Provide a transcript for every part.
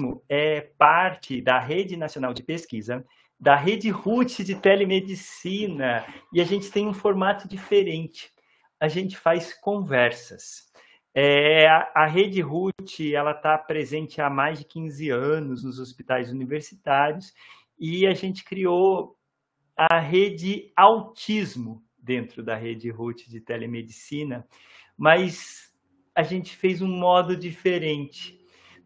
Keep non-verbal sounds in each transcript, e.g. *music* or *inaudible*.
Autismo é parte da Rede Nacional de Pesquisa, da Rede RUT de Telemedicina, e a gente tem um formato diferente. A gente faz conversas. É, a, a, Rede RUT ela está presente há mais de 15 anos nos hospitais universitários e a gente criou a Rede Autismo dentro da Rede RUT de Telemedicina, mas a gente fez um modo diferente.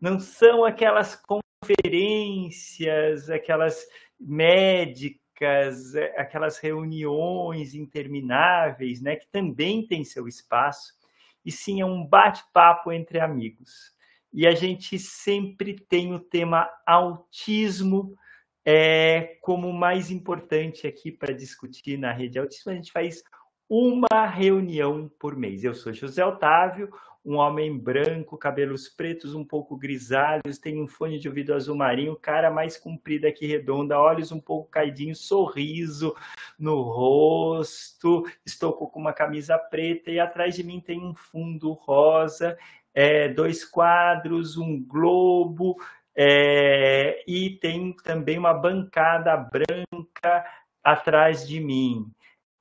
Não são aquelas conferências, aquelas médicas, aquelas reuniões intermináveis, né, que também tem seu espaço, e sim é um bate-papo entre amigos. E a gente sempre tem o tema autismo é, como mais importante aqui para discutir na rede autismo. A gente faz uma reunião por mês. Eu sou José Otávio, um homem branco, cabelos pretos, um pouco grisalhos, tem um fone de ouvido azul marinho, cara mais comprida que redonda, olhos um pouco caidinhos, sorriso no rosto, estou com uma camisa preta e atrás de mim tem um fundo rosa, é, dois quadros, um globo, é, e tem também uma bancada branca atrás de mim.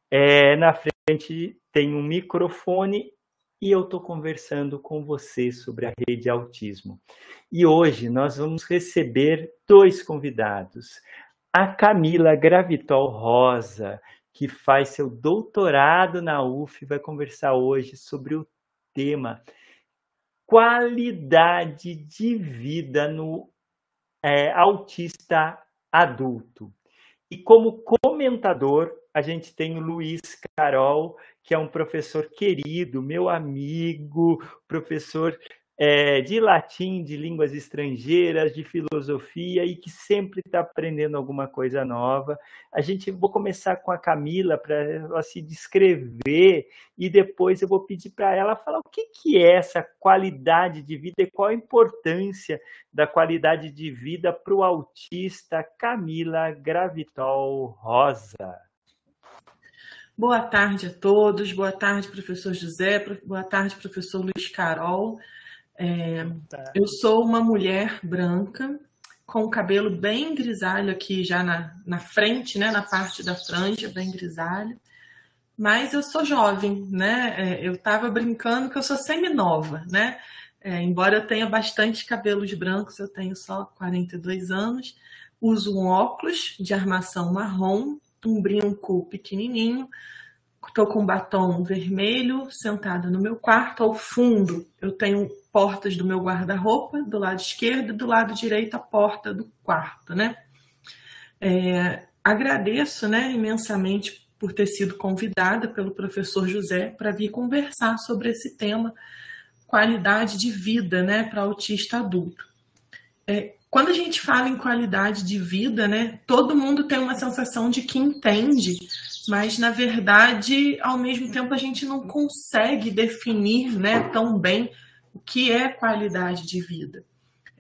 É, na frente tem um microfone e eu estou conversando com você sobre a rede autismo. E hoje nós vamos receber dois convidados. A Camila Gravitol Rosa, que faz seu doutorado na UF, vai conversar hoje sobre o tema qualidade de vida no é, autista adulto. E como comentador, a gente tem o Luiz Carol, que é um professor querido, meu amigo, professor é, de latim, de línguas estrangeiras, de filosofia e que sempre está aprendendo alguma coisa nova. A gente vou começar com a Camila para ela se descrever e depois eu vou pedir para ela falar o que, que é essa qualidade de vida e qual a importância da qualidade de vida para o autista Camila Gravitol Rosa. Boa tarde a todos, boa tarde, professor José, boa tarde, professor Luiz Carol. É, eu sou uma mulher branca, com o cabelo bem grisalho aqui, já na, na frente, né, na parte da franja, bem grisalho. Mas eu sou jovem, né? É, eu estava brincando que eu sou semi-nova, né? É, embora eu tenha bastante cabelos brancos, eu tenho só 42 anos. Uso um óculos de armação marrom um brinco pequenininho. Estou com um batom vermelho, sentada no meu quarto. Ao fundo, eu tenho portas do meu guarda-roupa, do lado esquerdo e do lado direito a porta do quarto, né? É, agradeço, né, imensamente por ter sido convidada pelo professor José para vir conversar sobre esse tema qualidade de vida, né, para autista adulto. É, quando a gente fala em qualidade de vida, né, todo mundo tem uma sensação de que entende, mas na verdade, ao mesmo tempo, a gente não consegue definir né, tão bem o que é qualidade de vida.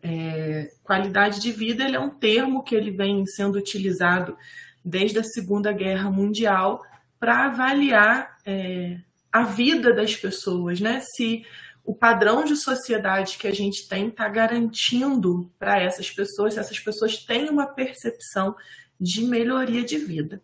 É, qualidade de vida é um termo que ele vem sendo utilizado desde a Segunda Guerra Mundial para avaliar é, a vida das pessoas, né? Se o padrão de sociedade que a gente tem está garantindo para essas pessoas, essas pessoas têm uma percepção de melhoria de vida.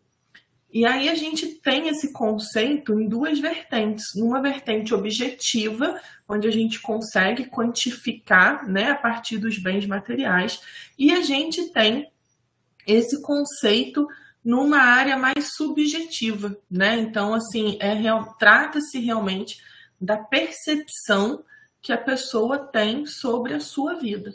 E aí a gente tem esse conceito em duas vertentes. Numa vertente objetiva, onde a gente consegue quantificar né, a partir dos bens materiais, e a gente tem esse conceito numa área mais subjetiva, né? Então, assim, é, trata-se realmente da percepção que a pessoa tem sobre a sua vida.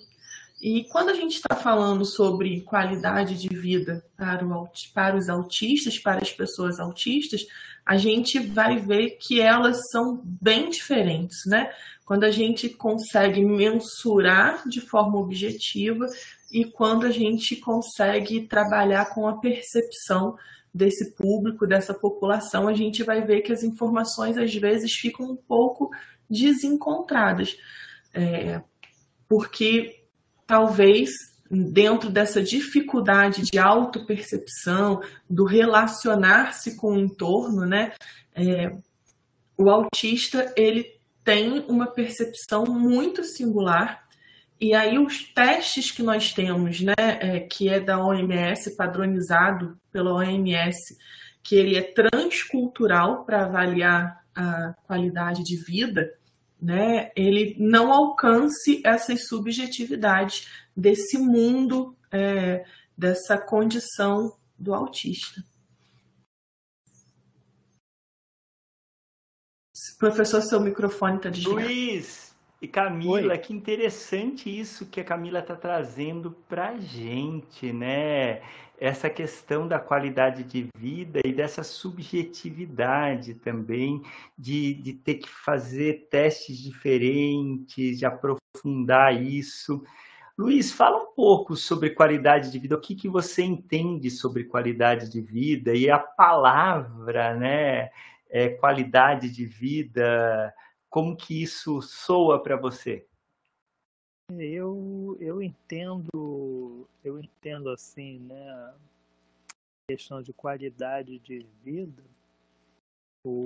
E quando a gente está falando sobre qualidade de vida para, o, para os autistas, para as pessoas autistas, a gente vai ver que elas são bem diferentes, né? Quando a gente consegue mensurar de forma objetiva e quando a gente consegue trabalhar com a percepção desse público, dessa população, a gente vai ver que as informações às vezes ficam um pouco desencontradas. É, porque talvez dentro dessa dificuldade de autopercepção, do relacionar-se com o entorno, né, é, o autista ele tem uma percepção muito singular E aí os testes que nós temos, né, é, que é da OMS, padronizado pela OMS, que ele é transcultural para avaliar a qualidade de vida, né, ele não alcance essas subjetividades desse mundo, é, dessa condição do autista. Professor, seu microfone está desligado. Luiz e Camila, Oi. que interessante isso que a Camila está trazendo para a gente, né? Essa questão da qualidade de vida e dessa subjetividade também, de, de ter que fazer testes diferentes, de aprofundar isso. Luiz, fala um pouco sobre qualidade de vida. O que, que você entende sobre qualidade de vida e a palavra, né? é, qualidade de vida? Como que isso soa para você? Eu, eu entendo, eu entendo assim, né, questão de qualidade de vida. O,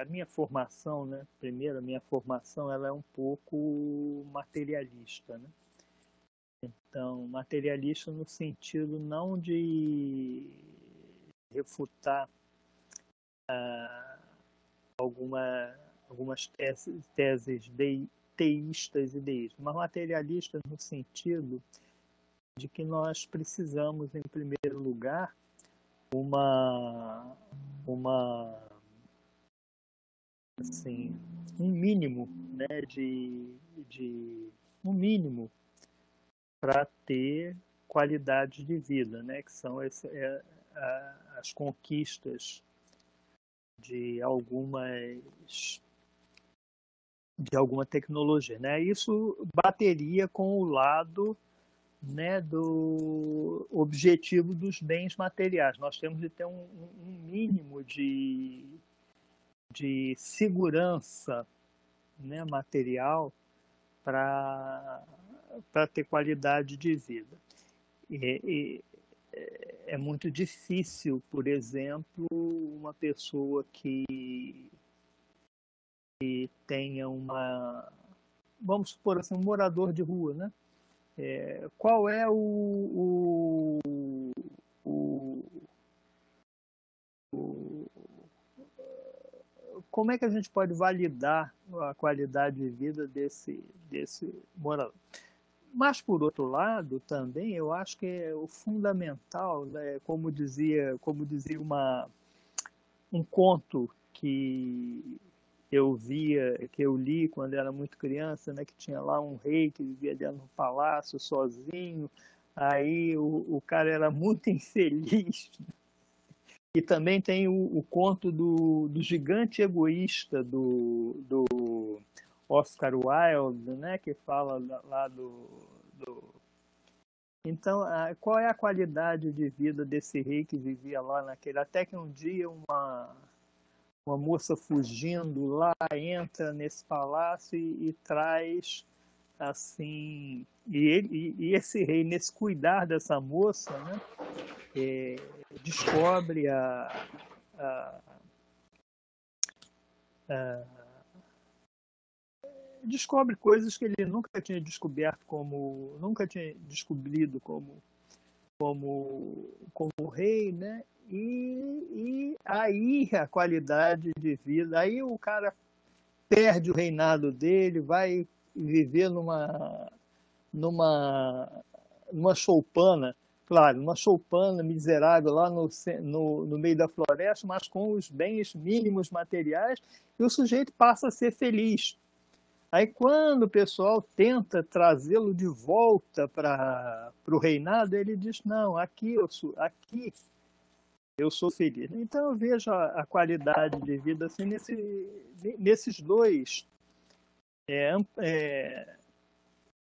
a minha formação, né, primeiro, a minha formação ela é um pouco materialista, né? Então, materialista no sentido não de refutar uh, alguma, algumas teses, de, teístas e deístas, mas materialistas no sentido de que nós precisamos, em primeiro lugar, uma, uma assim, um mínimo né, de, de um mínimo para ter qualidade de vida, né, que são esse, é, a, as conquistas de algumas de alguma tecnologia, né? Isso bateria com o lado né, do objetivo dos bens materiais. Nós temos de ter um, um mínimo de, de segurança né, material para ter qualidade de vida. E, e, é muito difícil, por exemplo, uma pessoa que, que tenha uma, vamos supor assim, um morador de rua, né? É, qual é o, o, o, o, como é que a gente pode validar a qualidade de vida desse, desse morador? Mas, por outro lado, também eu acho que é o fundamental, né, como dizia, como dizia uma, um conto que eu via, que eu li quando era muito criança, né, que tinha lá um rei que vivia dentro do palácio sozinho, aí o, o cara era muito *laughs* infeliz. E também tem o, o conto do, do gigante egoísta do, do Oscar Wilde, né, que fala lá do, do... Então, qual é a qualidade de vida desse rei que vivia lá naquele? Até que um dia uma uma moça fugindo lá entra nesse palácio e, e traz assim e, ele, e, esse rei nesse cuidar dessa moça né é, descobre a, a, a descobre coisas que ele nunca tinha descoberto como nunca tinha descobrido como como como rei né? E, e aí a qualidade de vida aí o cara perde o reinado dele vai viver numa numa numa choupana claro numa choupana miserável lá no, no, no meio da floresta mas com os bens mínimos materiais e o sujeito passa a ser feliz Aí, quando o pessoal tenta trazê-lo de volta para o reinado, ele diz: Não, aqui eu sou, aqui eu sou feliz. Então, eu vejo a, a qualidade de vida assim, nesse, nesses dois é, é,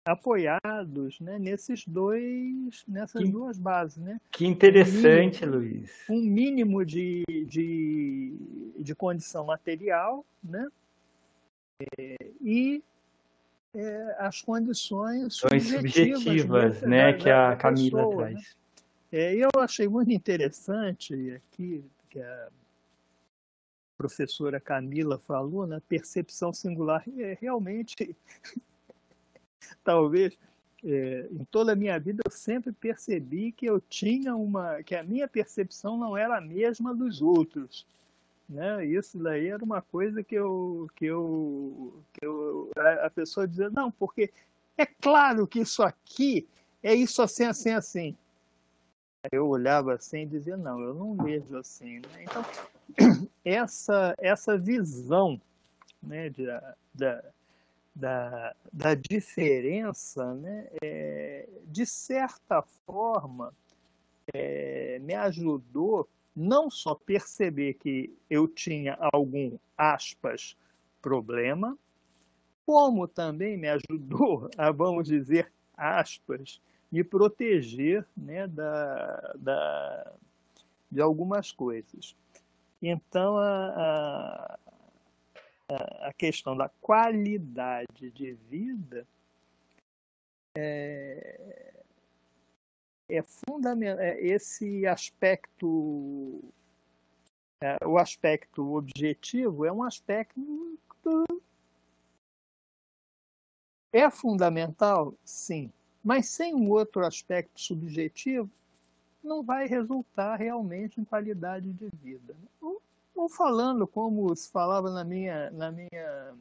apoiados né, nesses dois, nessas que, duas bases. Né? Que interessante, um mínimo, Luiz. Um mínimo de, de, de condição material, né? É, e é, as condições subjetivas, subjetivas né, né, que a Camila pessoa, traz. Né? É, eu achei muito interessante aqui que a professora Camila falou, na né, percepção singular, é, realmente *laughs* talvez é, em toda a minha vida eu sempre percebi que eu tinha uma que a minha percepção não era a mesma dos outros né isso daí era uma coisa que eu que eu, que eu a pessoa dizia não porque é claro que isso aqui é isso assim assim assim eu olhava assim e dizia não eu não vejo assim né? então *clears throat* essa essa visão né de, da da, da diferença, né, é, de certa forma, é, me ajudou não só perceber que eu tinha algum, aspas, problema, como também me ajudou *laughs* a, vamos dizer, aspas, me proteger né, da, da, de algumas coisas. Então, a, a questão da qualidade de vida é, é fundamental. É esse aspecto, é, o aspecto objetivo é um aspecto é fundamental, sim, mas sem um outro aspecto subjetivo não vai resultar realmente em qualidade de vida. O ou falando como se falava na minha, na minha,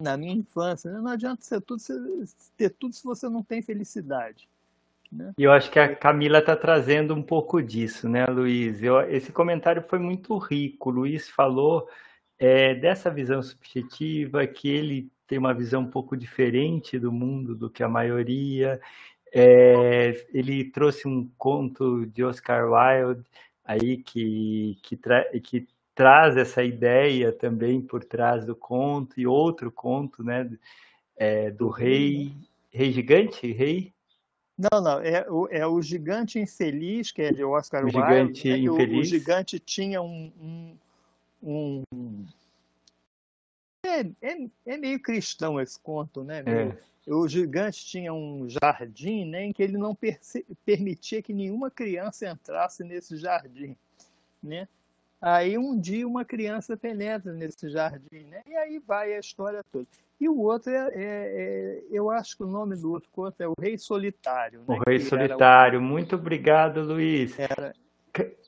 na minha infância. Né? Não adianta ser tudo, ter tudo se você não tem felicidade. Né? E eu acho que a Camila está trazendo um pouco disso, né, Luiz? Eu, esse comentário foi muito rico. O Luiz falou é, dessa visão subjetiva, que ele tem uma visão um pouco diferente do mundo do que a maioria. É, ele trouxe um conto de Oscar Wilde aí que, que, tra que traz essa ideia também por trás do conto e outro conto, né, é, do rei, rei gigante, rei? Não, não, é o, é o Gigante Infeliz, que é de Oscar o Wilde. Gigante né, Infeliz. O, o, gigante tinha um... um, um... É, é, é, meio cristão esse conto, né? Meio, é o gigante tinha um jardim né, em que ele não permitia que nenhuma criança entrasse nesse jardim. Né? Aí um dia uma criança penetra nesse jardim, né? e aí vai a história toda. E o outro é, é, é eu acho que o nome do outro conto é o Rei Solitário. Né? O Rei Solitário. O... Muito obrigado, Luiz. Era...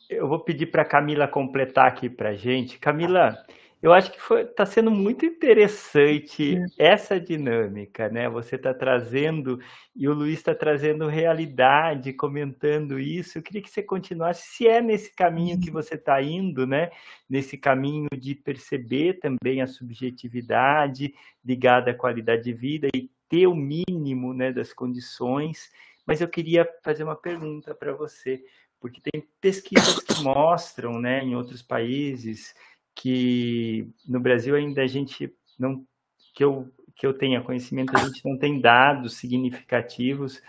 Eu vou pedir para Camila completar aqui para gente. Camila, eu acho que está sendo muito interessante essa dinâmica, né? Você está trazendo, e o Luiz está trazendo realidade, comentando isso. Eu queria que você continuasse, se é nesse caminho que você está indo, né? Nesse caminho de perceber também a subjetividade ligada à qualidade de vida e ter o mínimo né, das condições. Mas eu queria fazer uma pergunta para você, porque tem pesquisas que mostram, né, em outros países, que no Brasil ainda a gente não que eu que eu tenha conhecimento a gente não tem dados significativos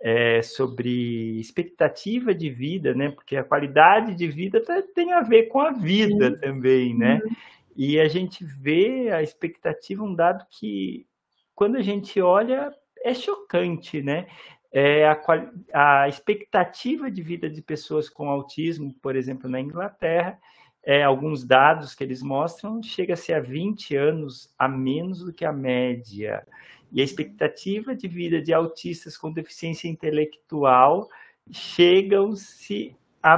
é, sobre expectativa de vida, né? Porque a qualidade de vida tá, tem a ver com a vida Sim. também, né? Uhum. E a gente vê a expectativa um dado que quando a gente olha é chocante, né? É a, a expectativa de vida de pessoas com autismo, por exemplo, na Inglaterra, é, alguns dados que eles mostram, chega-se a 20 anos a menos do que a média. E a expectativa de vida de autistas com deficiência intelectual chegam-se a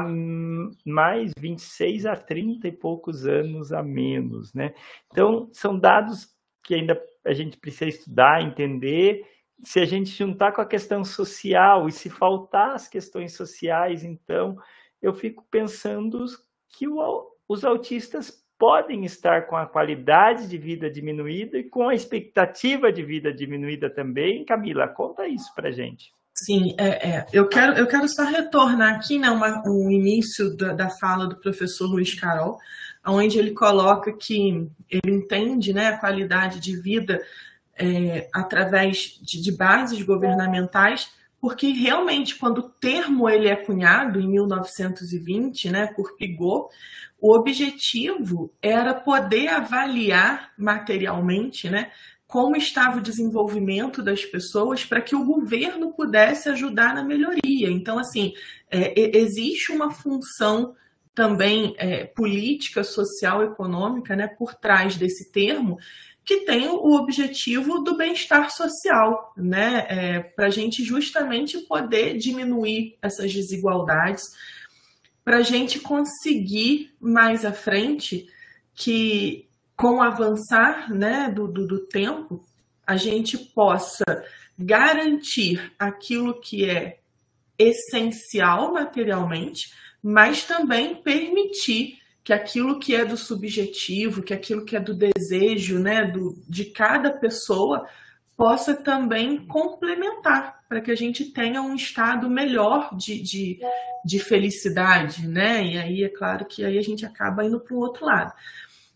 mais 26 a 30 e poucos anos a menos, né? Então, são dados que ainda a gente precisa estudar, entender. Se a gente juntar com a questão social e se faltar as questões sociais, então, eu fico pensando que o, os autistas podem estar com a qualidade de vida diminuída e com a expectativa de vida diminuída também. Camila, conta isso para gente. Sim, é, é, Eu, quero, eu quero só retornar aqui né, uma, o início da, da, fala do professor Luiz Carol, onde ele coloca que ele entende né, a qualidade de vida é, através de, de bases governamentais, porque realmente quando o termo ele é cunhado em 1920, né, por Pigot, o objetivo era poder avaliar materialmente, né, como estava o desenvolvimento das pessoas para que o governo pudesse ajudar na melhoria. Então, assim, é, existe uma função também é, política, social, econômica, né, por trás desse termo, que tem o objetivo do bem-estar social, né? É, para a gente justamente poder diminuir essas desigualdades, para a gente conseguir mais à frente que, com o avançar né, do, do, do tempo, a gente possa garantir aquilo que é essencial materialmente, mas também permitir que aquilo que é do subjetivo, que aquilo que é do desejo, né, do, de cada pessoa, possa também complementar, para que a gente tenha um estado melhor de, de, de, felicidade, né? E aí é claro que aí a gente acaba indo para o outro lado.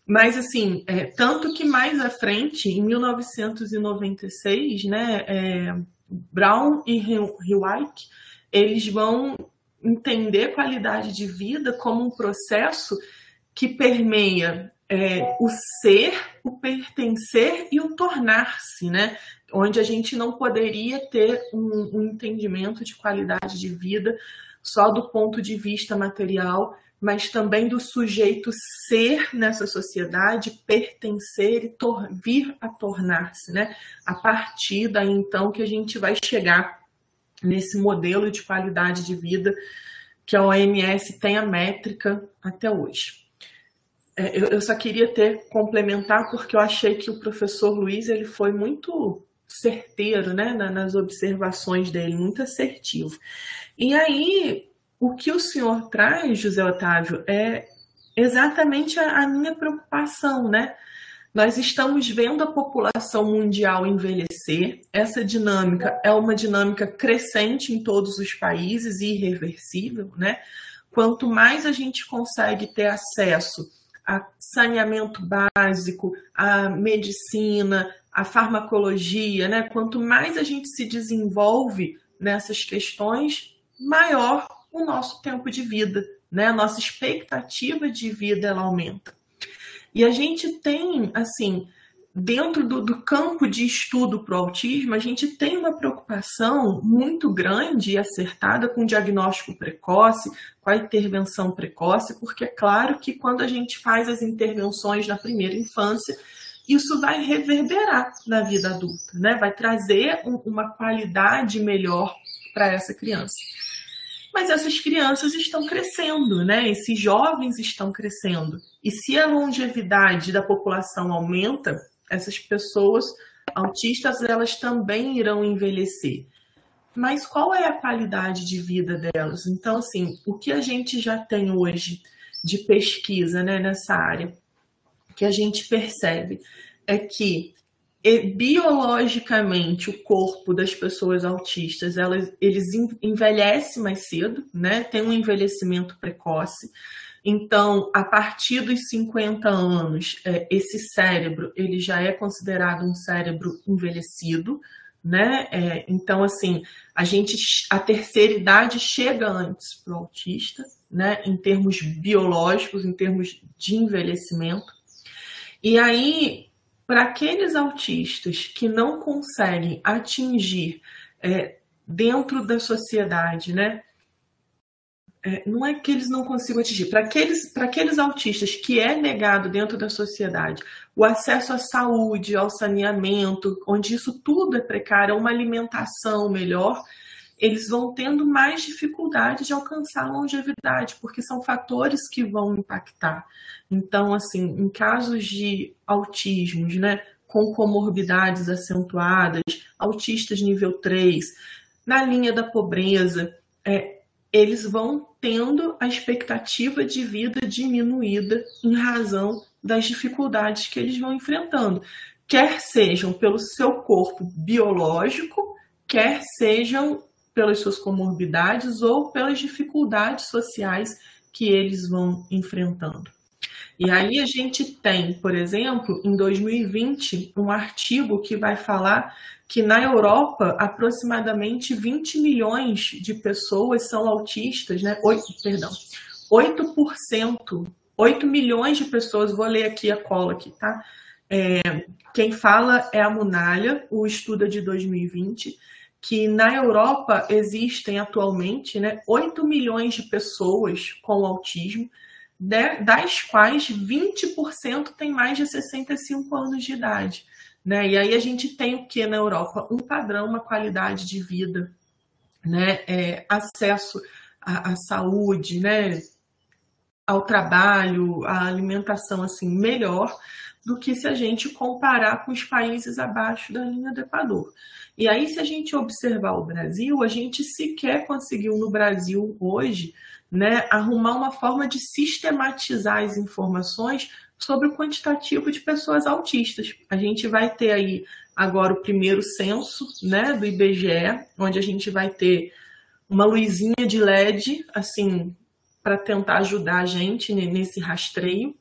Mas assim, é, tanto que mais à frente, em 1996, né, é, Brown e Hewick, eles vão entender qualidade de vida como um processo que permeia é, o ser, o pertencer e o tornar-se, né? Onde a gente não poderia ter um, um entendimento de qualidade de vida só do ponto de vista material, mas também do sujeito ser nessa sociedade, pertencer e vir a tornar-se, né? A partir daí então que a gente vai chegar nesse modelo de qualidade de vida que a OMS tem a métrica até hoje. É, eu, só queria ter complementar porque eu achei que o professor Luiz ele foi muito certeiro né, nas observações dele, muito assertivo. E aí, o que o senhor traz, José Otávio, é exatamente a, minha preocupação, né? Nós estamos vendo a população mundial envelhecer. Essa dinâmica é uma dinâmica crescente em todos os países e irreversível, né? Quanto mais a gente consegue ter acesso a saneamento básico, a medicina, a farmacologia, né? Quanto mais a gente se desenvolve nessas questões, maior o nosso tempo de vida, né? A nossa expectativa de vida ela aumenta. E a gente tem, assim, dentro do, do campo de estudo para o autismo, a gente tem uma preocupação muito grande e acertada com o diagnóstico precoce, com a intervenção precoce, porque é claro que quando a gente faz as intervenções na primeira infância, isso vai reverberar na vida adulta, né? vai trazer um, uma qualidade melhor para essa criança. Mas essas crianças estão crescendo, né? Esses jovens estão crescendo. E se a longevidade da população aumenta, essas pessoas autistas elas também irão envelhecer. Mas qual é a qualidade de vida delas? Então, assim, o que a gente já tem hoje de pesquisa né, nessa área, que a gente percebe é que biologicamente o corpo das pessoas autistas elas, eles envelhecem mais cedo, né? Tem um envelhecimento precoce. Então, a partir dos 50 anos, é, esse cérebro ele já é considerado um cérebro envelhecido, né? É, então, assim, a gente, a terceira idade chega antes para o autista, né? Em termos biológicos, em termos de envelhecimento. E aí, para aqueles autistas que não conseguem atingir é, dentro da sociedade, né? É, não é que eles não consigam atingir, para aqueles, aqueles autistas que é negado dentro da sociedade o acesso à saúde, ao saneamento, onde isso tudo é precário, uma alimentação melhor, eles vão tendo mais dificuldade de alcançar a longevidade, porque são fatores que vão impactar. Então, assim, em casos de autismos, né, com comorbidades acentuadas, autistas nível 3, na linha da pobreza, é, eles vão tendo a expectativa de vida diminuída em razão das dificuldades que eles vão enfrentando, quer sejam pelo seu corpo biológico, quer sejam pelas suas comorbidades ou pelas dificuldades sociais que eles vão enfrentando. E aí a gente tem, por exemplo, em 2020, um artigo que vai falar que na Europa aproximadamente 20 milhões de pessoas são autistas, né? 8, perdão, 8%, 8 milhões de pessoas, vou ler aqui a cola aqui, tá? É, quem fala é a Munalha, o estudo é de 2020, que na Europa existem atualmente né, 8 milhões de pessoas com autismo, das quais 20% tem mais de 65 anos de idade. Né? E aí a gente tem o que na Europa? Um padrão, uma qualidade de vida, né? É, acesso à, à, saúde, né? ao trabalho, à alimentação assim melhor do que se a gente comparar com os países abaixo da linha do Equador. E aí, se a gente observar o Brasil, a gente sequer conseguiu no Brasil hoje né, arrumar uma forma de sistematizar as informações sobre o quantitativo de pessoas autistas. A gente vai ter aí agora o primeiro censo né, do IBGE, onde a gente vai ter uma luzinha de LED, assim, para tentar ajudar a gente nesse rastreio.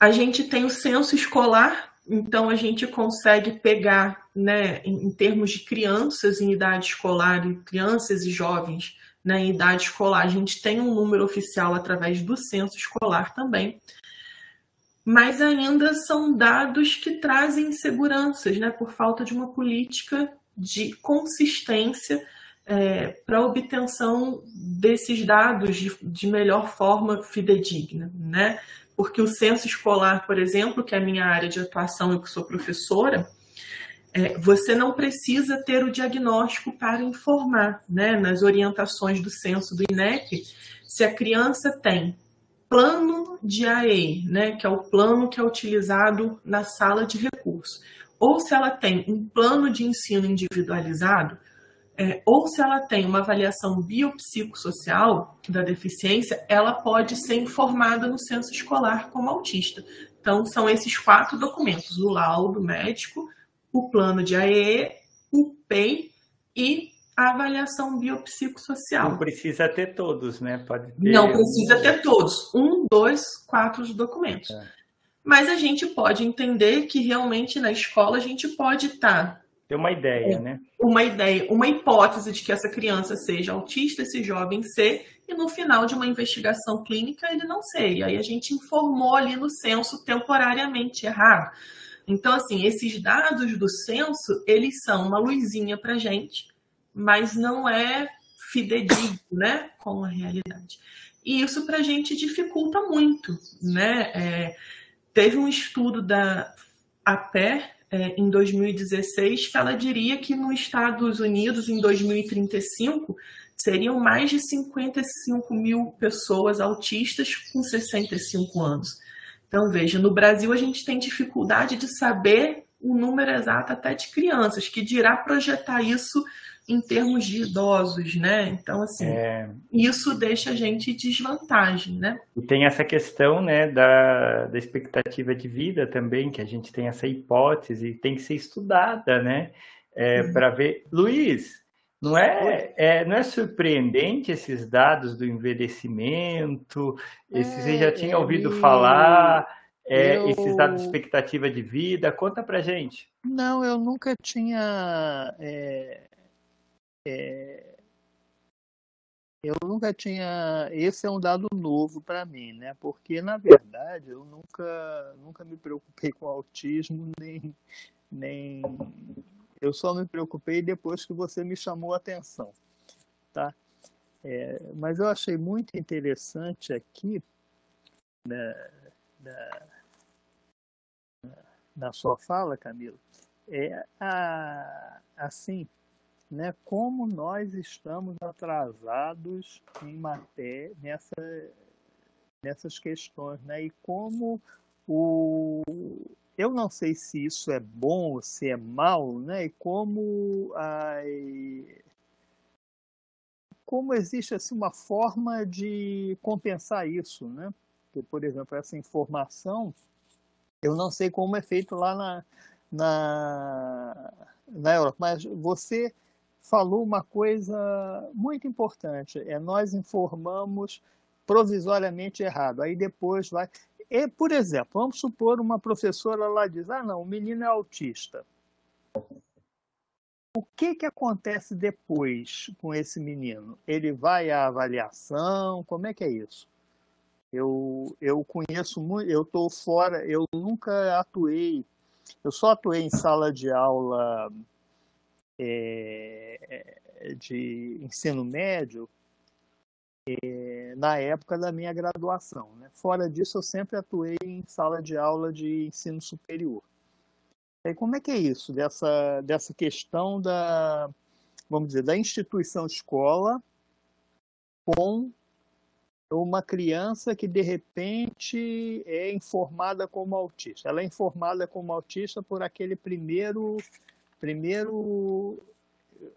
A gente tem o censo escolar, então a gente consegue pegar, né, em, termos de crianças em idade escolar, crianças e jovens, né, em idade escolar. A gente tem um número oficial através do censo escolar também, mas ainda são dados que trazem inseguranças, né, por falta de uma política de consistência é, para obtenção desses dados de, de, melhor forma fidedigna, né? Porque o censo escolar, por exemplo, que é a minha área de atuação, eu que sou professora, é, você não precisa ter o diagnóstico para informar, né, nas orientações do censo do INEP, se a criança tem plano de AE, né, que é o plano que é utilizado na sala de recurso, ou se ela tem um plano de ensino individualizado, é, ou se ela tem uma avaliação biopsicossocial da deficiência, ela pode ser informada no censo escolar como autista. Então, são esses quatro documentos: o laudo médico, o plano de AE, o PEI e a avaliação biopsicossocial. Não precisa ter todos, né? Pode ter... Não precisa ter todos. Um, dois, quatro documentos. É. Mas a gente pode entender que realmente na escola a gente pode estar. Tá ter uma ideia, é, né? Uma ideia, uma hipótese de que essa criança seja autista, esse jovem ser, e no final de uma investigação clínica ele não ser. E aí a gente informou ali no censo temporariamente errado. Então, assim, esses dados do censo, eles são uma luzinha para gente, mas não é fidedigno, né, com a realidade. E isso para a gente dificulta muito, né? É, teve um estudo da APE é, em 2016 que ela diria que nos Estados Unidos, em 2035, seriam mais de 55 mil pessoas autistas com 65 anos. Então, veja, no Brasil a gente tem dificuldade de saber o número exato até de crianças, que dirá projetar isso em termos de idosos, né? Então, assim, é... isso deixa a gente em desvantagem, né? E tem essa questão, né, da, da expectativa de vida também, que a gente tem essa hipótese, tem que ser estudada, né? É, uhum. Para ver. Luiz, não é, é, não é surpreendente esses dados do envelhecimento? Esse, é, você já tinha ouvido falar? É, eu... Esses dados de expectativa de vida? Conta pra gente. Não, eu nunca tinha. É, é, eu nunca tinha. Esse é um dado novo para mim, né? Porque, na verdade, eu nunca, nunca me preocupei com autismo, *laughs* nem, nem eu só me preocupei depois que você me chamou a atenção, tá? É, mas eu achei muito interessante aqui né, na, na sua fala, Camilo, é a, assim, né, como nós estamos atrasados em matéria nessa, nessas questões, né, e como o, eu não sei se isso é bom ou se é mal, né? E como ai, como existe assim uma forma de compensar isso, né? Porque, por exemplo, essa informação, eu não sei como é feito lá na, na, na Europa, mas você falou uma coisa muito importante, é nós informamos provisoriamente errado, aí depois vai... E, por exemplo, vamos supor uma professora lá diz: ah, não, o menino é autista. O que, que acontece depois com esse menino? Ele vai à avaliação? Como é que é isso? Eu, eu conheço muito, eu estou fora, eu nunca atuei, eu só atuei em sala de aula é, de ensino médio na época da minha graduação. Né? Fora disso, eu sempre atuei em sala de aula de ensino superior. E como é que é isso, dessa, dessa questão da, vamos dizer, da instituição escola com uma criança que de repente é informada como autista. Ela é informada como autista por aquele primeiro primeiro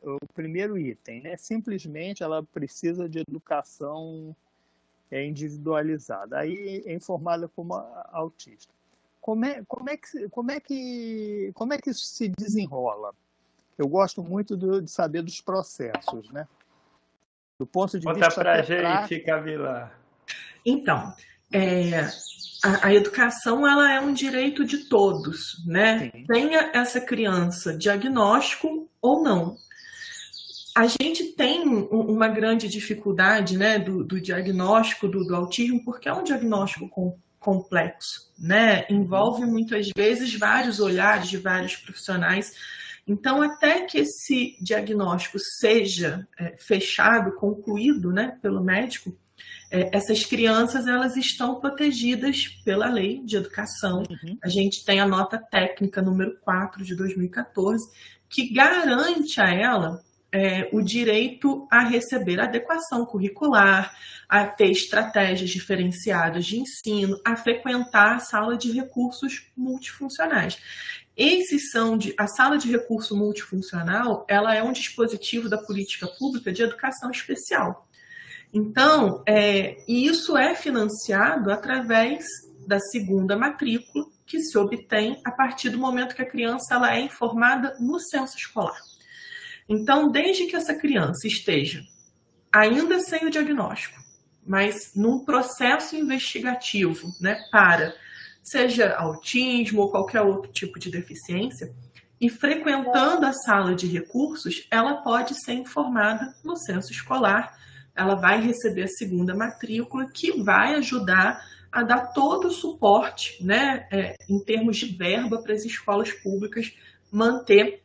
o primeiro item, né? Simplesmente ela precisa de educação é, individualizada. Aí é informada como autista. Como é, como é que como é que como é que isso se desenrola? Eu gosto muito do, de saber dos processos, né? Do ponto de Conta vista pra gente, Camila. Então, é, a, a, educação ela é um direito de todos, né? Sim. Tenha essa criança diagnóstico ou não. A gente tem uma grande dificuldade né, do, do diagnóstico do, do, autismo, porque é um diagnóstico com, complexo, né? Envolve muitas vezes vários olhares de vários profissionais. Então, até que esse diagnóstico seja é, fechado, concluído né, pelo médico, é, essas crianças elas estão protegidas pela lei de educação. Uhum. A gente tem a nota técnica número 4 de 2014, que garante a ela é, o direito a receber adequação curricular, a ter estratégias diferenciadas de ensino, a frequentar a sala de recursos multifuncionais. Esses são de, a sala de recurso multifuncional, ela é um dispositivo da política pública de educação especial. Então, é, isso é financiado através da segunda matrícula que se obtém a partir do momento que a criança ela é informada no censo escolar. Então, desde que essa criança esteja ainda sem o diagnóstico, mas num processo investigativo, né, para seja autismo ou qualquer outro tipo de deficiência, e frequentando a sala de recursos, ela pode ser informada no censo escolar. Ela vai receber a segunda matrícula, que vai ajudar a dar todo o suporte, né, é, em termos de verba para as escolas públicas manter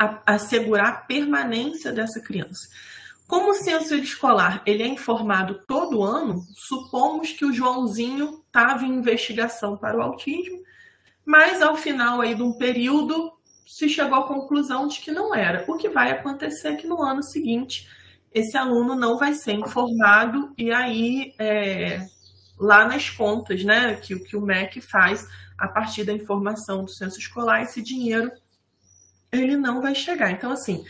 a, assegurar a permanência dessa criança. Como o censo escolar ele é informado todo ano, supomos que o Joãozinho estava em investigação para o autismo, mas ao final aí de um período se chegou à conclusão de que não era. O que vai acontecer é que no ano seguinte esse aluno não vai ser informado e aí é, lá nas contas, né, que, que o MEC faz a partir da informação do censo escolar, esse dinheiro ele não vai chegar. Então, assim,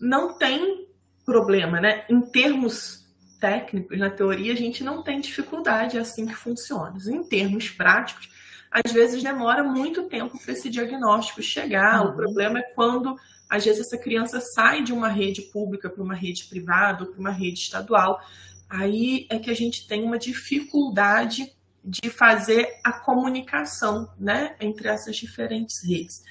não tem problema, né? Em termos técnicos, na teoria, a gente não tem dificuldade, é assim que funciona. Em termos práticos, às vezes demora muito tempo para esse diagnóstico chegar. Uhum. O problema é quando, às vezes, essa criança sai de uma rede pública para uma rede privada ou para uma rede estadual. Aí é que a gente tem uma dificuldade de fazer a comunicação né, entre essas diferentes redes.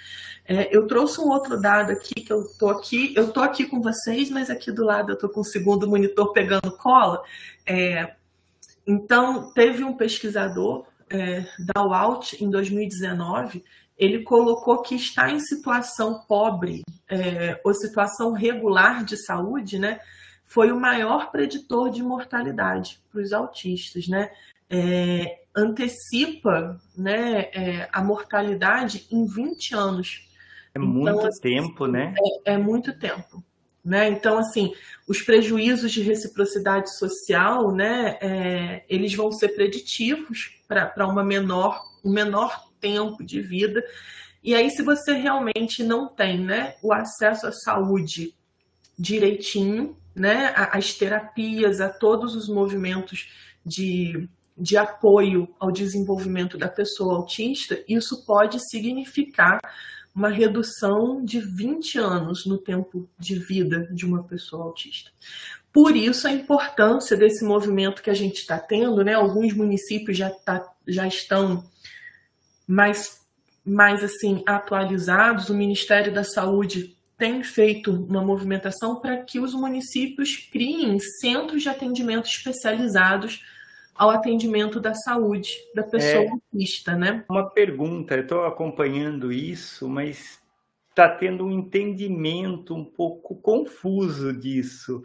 É, eu trouxe um outro dado aqui que eu tô aqui, eu tô aqui com vocês, mas aqui do lado eu tô com o segundo monitor pegando cola. É, então teve um pesquisador é, da UALT em 2019, ele colocou que está em situação pobre é, ou situação regular de saúde, né? Foi o maior preditor de mortalidade para os autistas, né? É, antecipa né, é, a mortalidade em 20 anos. É muito então, assim, tempo, né? É, é, muito tempo. Né? Então, assim, os prejuízos de reciprocidade social, né, é, eles vão ser preditivos para uma menor, um menor tempo de vida. E aí, se você realmente não tem né, o acesso à saúde direitinho, né, às terapias, a todos os movimentos de, de apoio ao desenvolvimento da pessoa autista, isso pode significar uma redução de 20 anos no tempo de vida de uma pessoa autista. Por isso a importância desse movimento que a gente está tendo, né? Alguns municípios já, tá, já estão mais, mais assim atualizados. O Ministério da Saúde tem feito uma movimentação para que os municípios criem centros de atendimento especializados ao atendimento da saúde da pessoa é, autista, né? Uma pergunta, eu estou acompanhando isso, mas está tendo um entendimento um pouco confuso disso,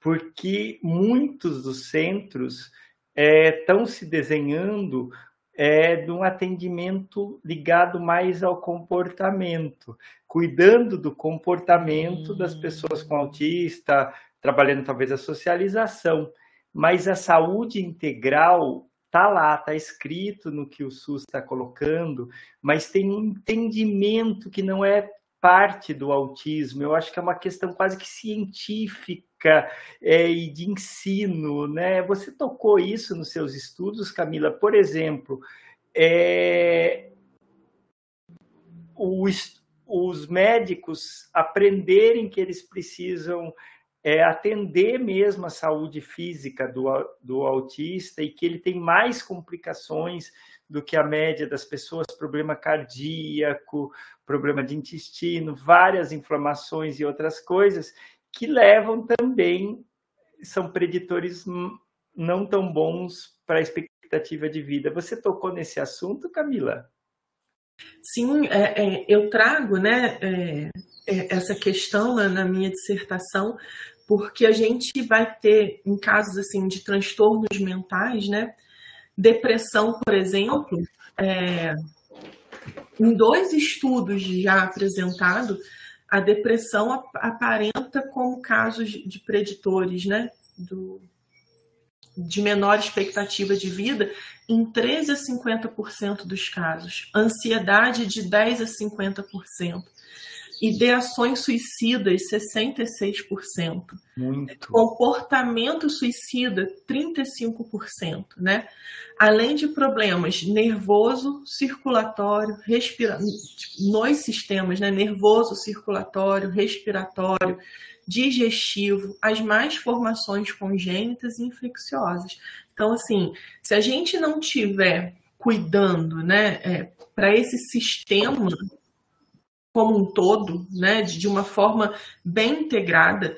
porque muitos dos centros estão é, se desenhando é, de um atendimento ligado mais ao comportamento, cuidando do comportamento das pessoas com autista, trabalhando talvez a socialização, mas a saúde integral tá lá, tá escrito no que o SUS está colocando, mas tem um entendimento que não é parte do autismo. Eu acho que é uma questão quase que científica é, e de ensino, né? Você tocou isso nos seus estudos, Camila? Por exemplo, é, os, os médicos aprenderem que eles precisam é, atender mesmo a saúde física do, do autista e que ele tem mais complicações do que a média das pessoas, problema cardíaco, problema de intestino, várias inflamações e outras coisas que levam também, são preditores não tão bons para a expectativa de vida. Você tocou nesse assunto, Camila? Sim, é, é, eu trago né, é, é essa questão na, na minha dissertação, porque a gente vai ter, em casos assim de transtornos mentais, né, depressão, por exemplo, é, em dois estudos já apresentados, a depressão aparenta como casos de preditores, né, do, de menor expectativa de vida em 13 a 50% dos casos, ansiedade de 10 a 50%, ideações suicidas 66%, Muito. comportamento suicida 35%, né? Além de problemas nervoso, circulatório, respiratório, nos sistemas, né? Nervoso, circulatório, respiratório, digestivo, as mais formações congênitas e infecciosas. Então, assim, se a gente não tiver cuidando, né, é, para esse sistema como um todo, né, de uma forma bem integrada,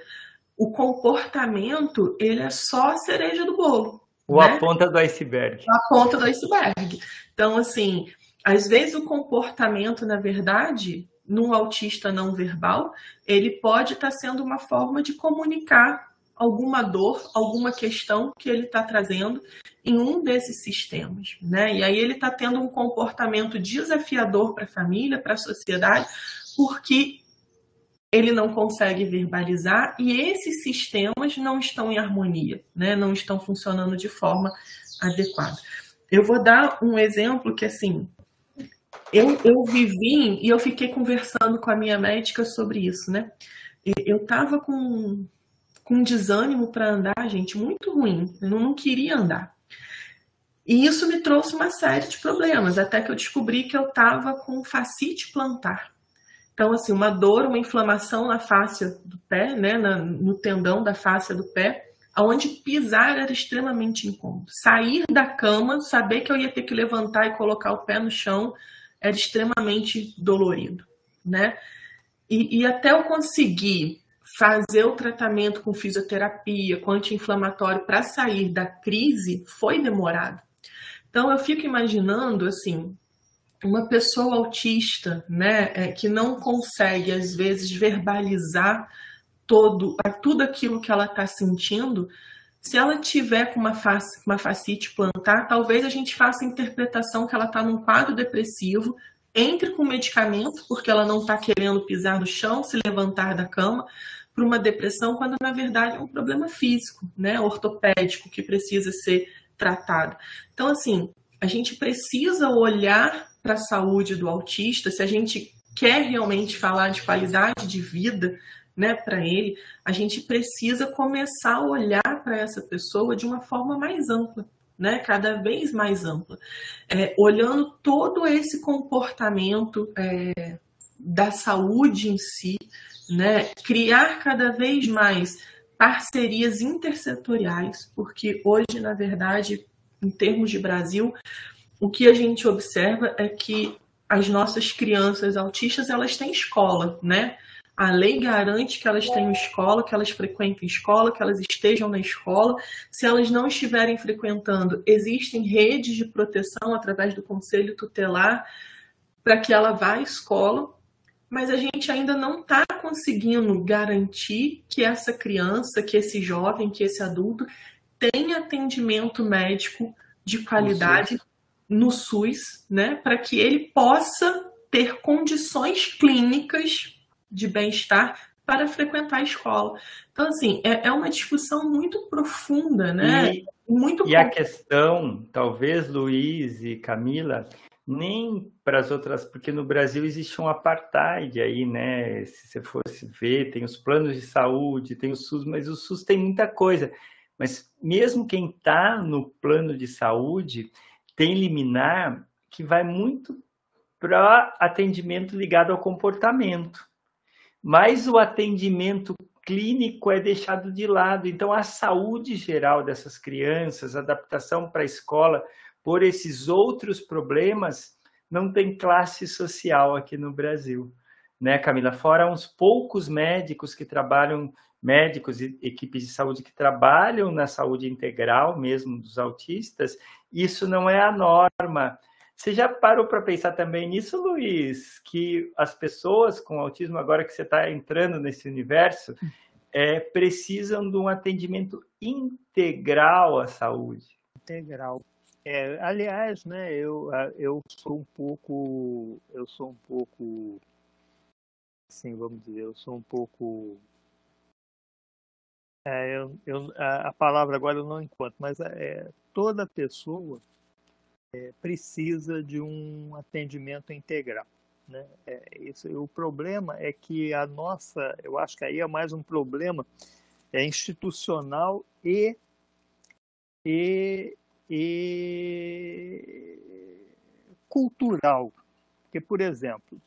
o comportamento ele é só a cereja do bolo. Ou né? a ponta do iceberg. A ponta do iceberg. Então, assim, às vezes o comportamento, na verdade, num autista não verbal, ele pode estar tá sendo uma forma de comunicar alguma dor, alguma questão que ele está trazendo em um desses sistemas, né? E aí ele está tendo um comportamento desafiador para a família, para a sociedade, porque ele não consegue verbalizar e esses sistemas não estão em harmonia, né? Não estão funcionando de forma adequada. Eu vou dar um exemplo que assim eu, eu vivi e eu fiquei conversando com a minha médica sobre isso, né? Eu estava com, com desânimo para andar, gente, muito ruim. Eu não queria andar. E isso me trouxe uma série de problemas, até que eu descobri que eu estava com fascite plantar. Então, assim, uma dor, uma inflamação na face do pé, né, no tendão da face do pé, aonde pisar era extremamente incômodo. Sair da cama, saber que eu ia ter que levantar e colocar o pé no chão, era extremamente dolorido, né? E, e até eu conseguir fazer o tratamento com fisioterapia, com anti-inflamatório para sair da crise, foi demorado. Então eu fico imaginando assim, uma pessoa autista, né, é, que não consegue às vezes verbalizar todo, tudo aquilo que ela está sentindo, se ela tiver com uma, face, uma facite plantar, talvez a gente faça a interpretação que ela está num quadro depressivo, entre com medicamento, porque ela não está querendo pisar no chão, se levantar da cama, para uma depressão, quando na verdade é um problema físico, né, ortopédico, que precisa ser tratado. Então, assim, a gente precisa olhar para a saúde do autista, se a gente quer realmente falar de qualidade de vida, né, para ele, a gente precisa começar a olhar para essa pessoa de uma forma mais ampla, né, cada vez mais ampla, é, olhando todo esse comportamento é, da saúde em si, né, criar cada vez mais parcerias intersetoriais, porque hoje, na verdade, em termos de Brasil, o que a gente observa é que as nossas crianças autistas elas têm escola, né? A lei garante que elas tenham escola, que elas frequentem escola, que elas estejam na escola. Se elas não estiverem frequentando, existem redes de proteção através do conselho tutelar para que ela vá à escola. Mas a gente ainda não está conseguindo garantir que essa criança, que esse jovem, que esse adulto tenha atendimento médico de qualidade no SUS, né, para que ele possa ter condições clínicas de bem-estar para frequentar a escola. Então, assim, é, é uma discussão muito profunda, né? E, muito e a questão, talvez, Luiz e Camila, nem para as outras, porque no Brasil existe um apartheid aí, né? Se você fosse ver, tem os planos de saúde, tem o SUS, mas o SUS tem muita coisa. Mas mesmo quem está no plano de saúde tem liminar que vai muito para atendimento ligado ao comportamento. Mas o atendimento clínico é deixado de lado. Então, a saúde geral dessas crianças, adaptação para a escola, por esses outros problemas, não tem classe social aqui no Brasil. Né, Camila? Fora uns poucos médicos que trabalham, médicos e equipes de saúde que trabalham na saúde integral mesmo dos autistas, isso não é a norma. Você já parou para pensar também nisso, Luiz? Que as pessoas com autismo, agora que você está entrando nesse universo, é, precisam de um atendimento integral à saúde. Integral. É, aliás, né, eu, eu sou um pouco, eu sou um pouco, assim, vamos dizer, eu sou um pouco, é, eu, eu, a, a, palavra agora eu não encontro, mas é, toda pessoa é, precisa de um atendimento integral. Né? É, isso, o problema é que a nossa, eu acho que aí é mais um problema é institucional e, e, e cultural. Porque, por exemplo,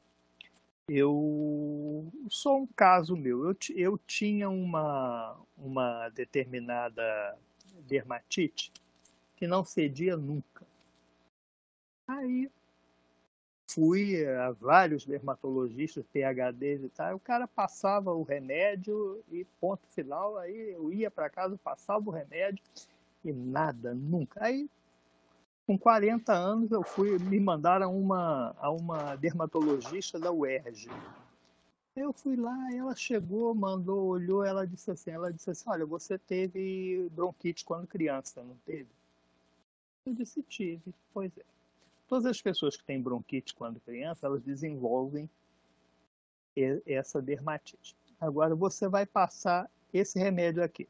eu sou um caso meu. Eu, eu tinha uma, uma determinada dermatite que não cedia nunca. Aí fui a vários dermatologistas, PHDs e tal, o cara passava o remédio e ponto final, aí eu ia para casa, passava o remédio e nada, nunca. Aí, com 40 anos, eu fui, me mandaram uma, a uma dermatologista da UERJ. Eu fui lá, ela chegou, mandou, olhou, ela disse assim, ela disse assim, olha, você teve bronquite quando criança, não teve? Eu disse, tive, pois é. Todas as pessoas que têm bronquite quando criança, elas desenvolvem essa dermatite. Agora você vai passar esse remédio aqui.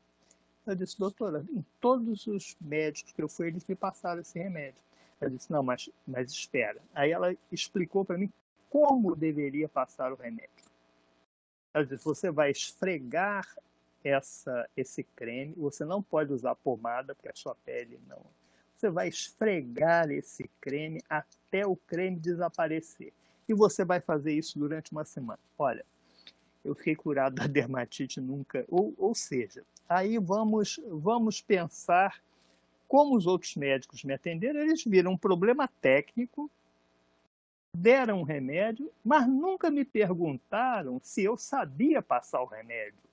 Eu disse, doutora, em todos os médicos que eu fui, eles me passaram esse remédio. Eu disse, não, mas, mas espera. Aí ela explicou para mim como deveria passar o remédio. Ela disse, você vai esfregar essa, esse creme, você não pode usar pomada, porque a sua pele não você vai esfregar esse creme até o creme desaparecer. E você vai fazer isso durante uma semana. Olha, eu fiquei curado da dermatite nunca. Ou, ou seja, aí vamos, vamos pensar como os outros médicos me atenderam. Eles viram um problema técnico, deram um remédio, mas nunca me perguntaram se eu sabia passar o remédio.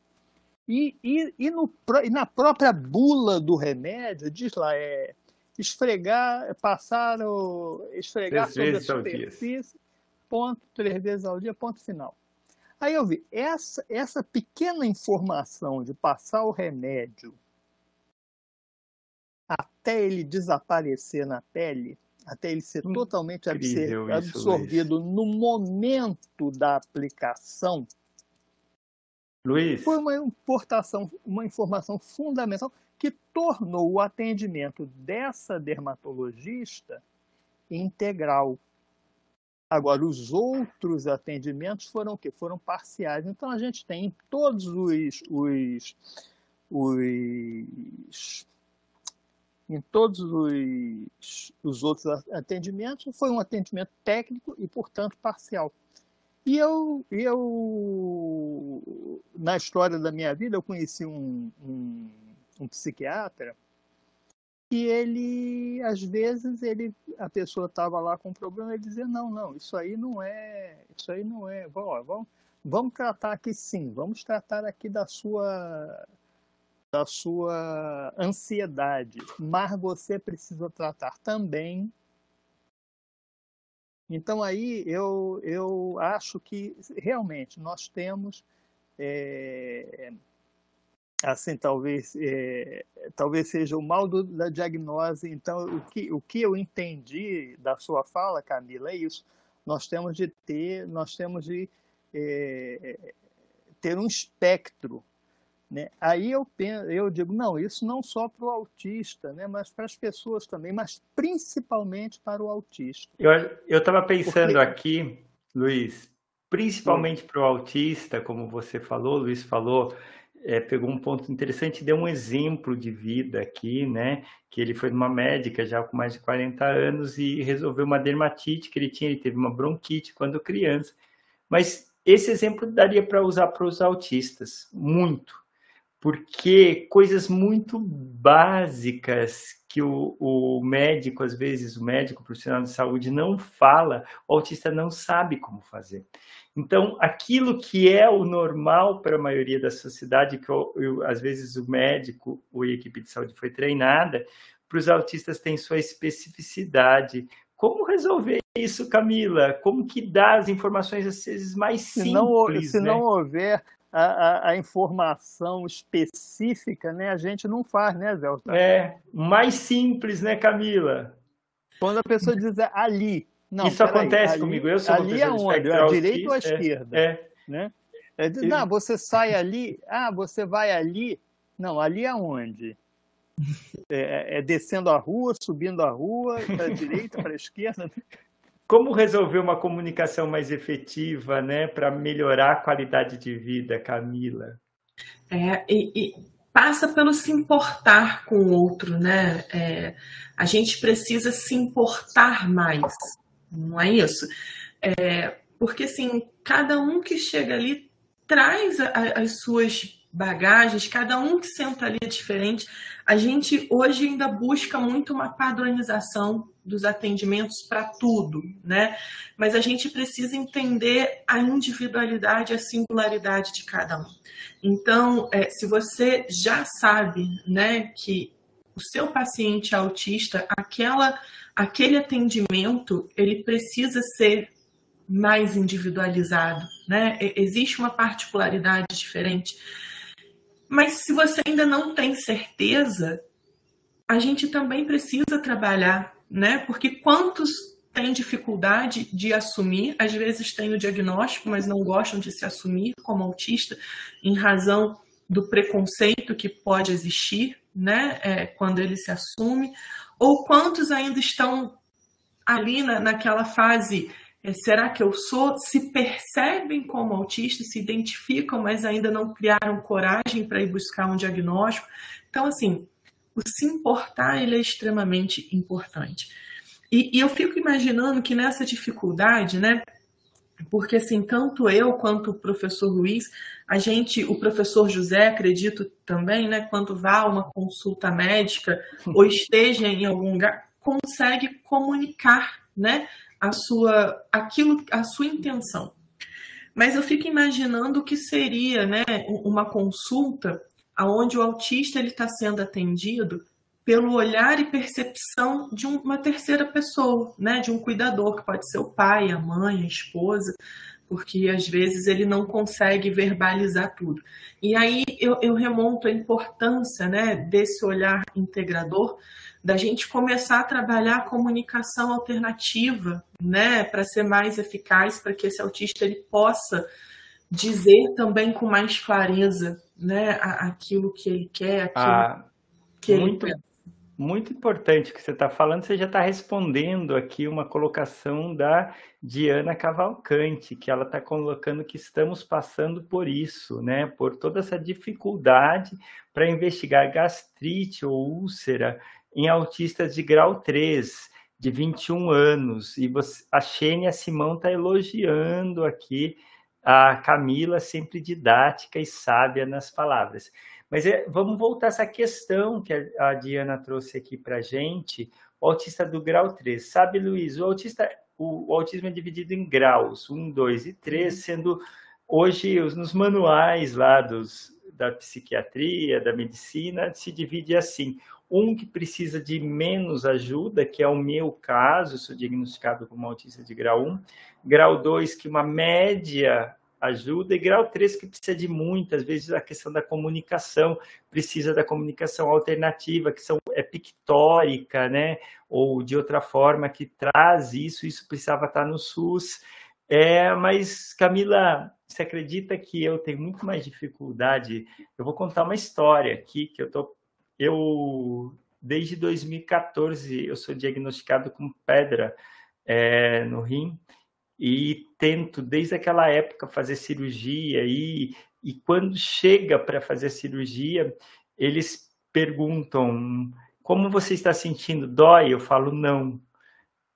E, e, e, no, e na própria bula do remédio, diz lá, é esfregar, passar o, esfregar três sobre a superfície, ponto, três vezes ao dia, ponto final. Aí eu vi, essa, essa pequena informação de passar o remédio até ele desaparecer na pele, até ele ser hum, totalmente absorvido, absorvido no momento da aplicação, Luiz. foi uma importação, uma informação fundamental que tornou o atendimento dessa dermatologista integral. Agora, os outros atendimentos foram o quê? Foram parciais. Então, a gente tem em todos os, os, os em todos os, os outros atendimentos, foi um atendimento técnico e, portanto, parcial. E eu, eu na história da minha vida, eu conheci um, um um psiquiatra, e ele, às vezes, ele, a pessoa estava lá com um problema, ele dizia, não, não, isso aí não é, isso aí não é, vamos, vamos tratar aqui sim, vamos tratar aqui da sua da sua ansiedade, mas você precisa tratar também. Então aí eu, eu acho que realmente nós temos é, assim talvez é, talvez seja o mal do, da diagnose. Então o que o que eu entendi da sua fala, Camila, é isso. Nós temos de ter nós temos de é, ter um espectro né? Aí eu, penso, eu digo, não, isso não só para o autista, né? mas para as pessoas também, mas principalmente para o autista. Eu estava pensando Porque... aqui, Luiz, principalmente para o autista, como você falou, Luiz falou, é, pegou um ponto interessante, deu um exemplo de vida aqui, né? Que ele foi numa médica já com mais de 40 anos e resolveu uma dermatite que ele tinha, ele teve uma bronquite quando criança. Mas esse exemplo daria para usar para os autistas, muito porque coisas muito básicas que o, o, médico, às vezes, o médico o profissional de saúde não fala, o autista não sabe como fazer. Então, aquilo que é o normal para a maioria da sociedade, que eu, eu, às vezes o médico ou a equipe de saúde foi treinada, para os autistas tem sua especificidade. Como resolver isso, Camila? Como que dá as informações às vezes mais simples? Se não, se né? não houver a, a, informação específica, né, a gente não faz, né, Zé? É, mais simples, né, Camila? Quando a pessoa diz ali. Não, Isso acontece aí, comigo, eu sou Ali aonde? A direita ou a esquerda? É. Né? É, não, você sai ali, ah, você vai ali. Não, ali aonde? É, é descendo a rua, subindo a rua, para a *laughs* direita, para a esquerda? Como resolver uma comunicação mais efetiva, né, para melhorar a qualidade de vida, Camila? É, e, e passa pelo se importar com o outro, né? É, a gente precisa se importar mais, não é isso? É, porque assim, cada um que chega ali traz a, as suas bagagens, cada um que senta ali é diferente. A gente hoje ainda busca muito uma padronização dos atendimentos para tudo, né? Mas a gente precisa entender a individualidade, a singularidade de cada um. Então, é, se você já sabe, né, que o seu paciente autista, aquela, aquele atendimento, ele precisa ser mais individualizado, né? Existe uma particularidade diferente. Mas se você ainda não tem certeza, a gente também precisa trabalhar, né? Porque quantos têm dificuldade de assumir, às vezes têm o diagnóstico, mas não gostam de se assumir como autista, em razão do preconceito que pode existir, né? É, quando ele se assume, ou quantos ainda estão ali na, naquela fase é, será que eu sou? Se percebem como autistas, se identificam, mas ainda não criaram coragem para ir buscar um diagnóstico. Então, assim, o se importar ele é extremamente importante. E, e eu fico imaginando que nessa dificuldade, né? Porque assim, tanto eu quanto o professor Luiz, a gente, o professor José, acredito também, né, quando vá a uma consulta médica *laughs* ou esteja em algum lugar, consegue comunicar, né, a sua aquilo a sua intenção. Mas eu fico imaginando o que seria, né, uma consulta aonde o autista ele está sendo atendido pelo olhar e percepção de uma terceira pessoa, né, de um cuidador que pode ser o pai, a mãe, a esposa, porque às vezes ele não consegue verbalizar tudo. E aí eu, eu remonto a importância, né, desse olhar integrador da gente começar a trabalhar a comunicação alternativa, né, para ser mais eficaz, para que esse autista ele possa dizer também com mais clareza, né, aquilo que ele quer, aquilo ah, que muito, ele Muito importante que você está falando, você já está respondendo aqui uma colocação da Diana Cavalcante, que ela está colocando que estamos passando por isso, né? Por toda essa dificuldade para investigar gastrite ou úlcera em autistas de grau 3, de 21 anos. E você, a Xênia Simão está elogiando aqui a Camila, sempre didática e sábia nas palavras. Mas é, vamos voltar a essa questão que a, a Diana trouxe aqui para a gente, o autista do grau 3. Sabe, Luiz, o autista, o, o autismo é dividido em graus, 1, 2 e 3, uhum. sendo hoje nos manuais lá dos, da psiquiatria, da medicina, se divide assim. Um que precisa de menos ajuda, que é o meu caso, sou diagnosticado como autista de grau 1. Grau 2, que uma média ajuda, e grau 3 que precisa de muitas vezes a questão da comunicação, precisa da comunicação alternativa, que são, é pictórica, né? Ou de outra forma que traz isso, isso precisava estar no SUS. É, mas, Camila, você acredita que eu tenho muito mais dificuldade? Eu vou contar uma história aqui, que eu tô. Eu, desde 2014, eu sou diagnosticado com pedra é, no rim e tento desde aquela época fazer cirurgia e, e quando chega para fazer a cirurgia, eles perguntam como você está sentindo? Dói? Eu falo não.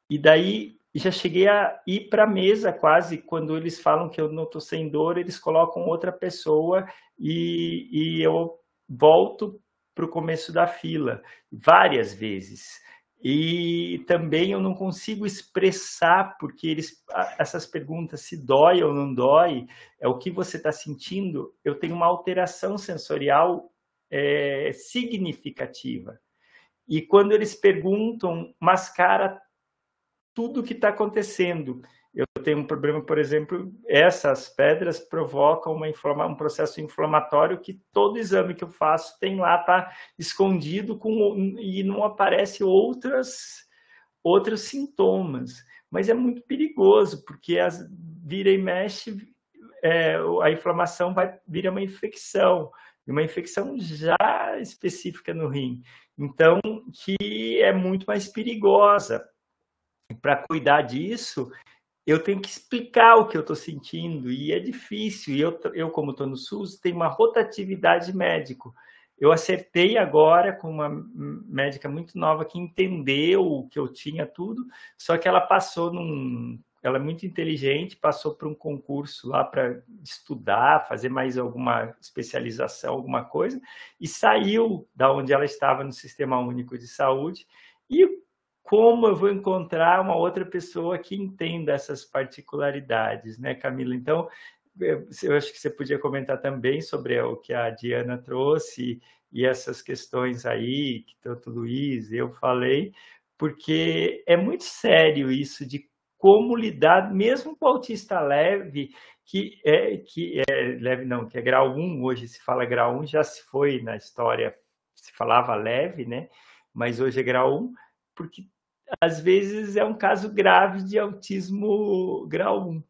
E daí já cheguei a ir para a mesa quase quando eles falam que eu não estou sem dor, eles colocam outra pessoa e, e eu volto para o começo da fila várias vezes. E também eu não consigo expressar, porque eles, essas perguntas, se dói ou não dói, é o que você está sentindo, eu tenho uma alteração sensorial é, significativa. E quando eles perguntam, mascara tudo o que está acontecendo. Eu tenho um problema, por exemplo, essas pedras provocam uma um processo inflamatório que todo exame que eu faço tem lá, está escondido com, e não aparece outras, outros sintomas. Mas é muito perigoso, porque as, vira e mexe, é, a inflamação vai vira uma infecção, uma infecção já específica no rim. Então, que é muito mais perigosa. Para cuidar disso, eu tenho que explicar o que eu estou sentindo e é difícil. E eu, eu como estou no SUS, tenho uma rotatividade médico. Eu acertei agora com uma médica muito nova que entendeu o que eu tinha tudo, só que ela passou num. Ela é muito inteligente, passou por um concurso lá para estudar, fazer mais alguma especialização, alguma coisa, e saiu da onde ela estava no Sistema Único de Saúde. E como eu vou encontrar uma outra pessoa que entenda essas particularidades, né, Camila? Então, eu acho que você podia comentar também sobre o que a Diana trouxe e essas questões aí, que tanto o Luiz, eu falei, porque é muito sério isso de como lidar, mesmo com o autista leve, que é, que é leve não, que é grau 1, hoje se fala grau 1, já se foi na história, se falava leve, né? Mas hoje é grau 1, porque às vezes é um caso grave de autismo grau 1,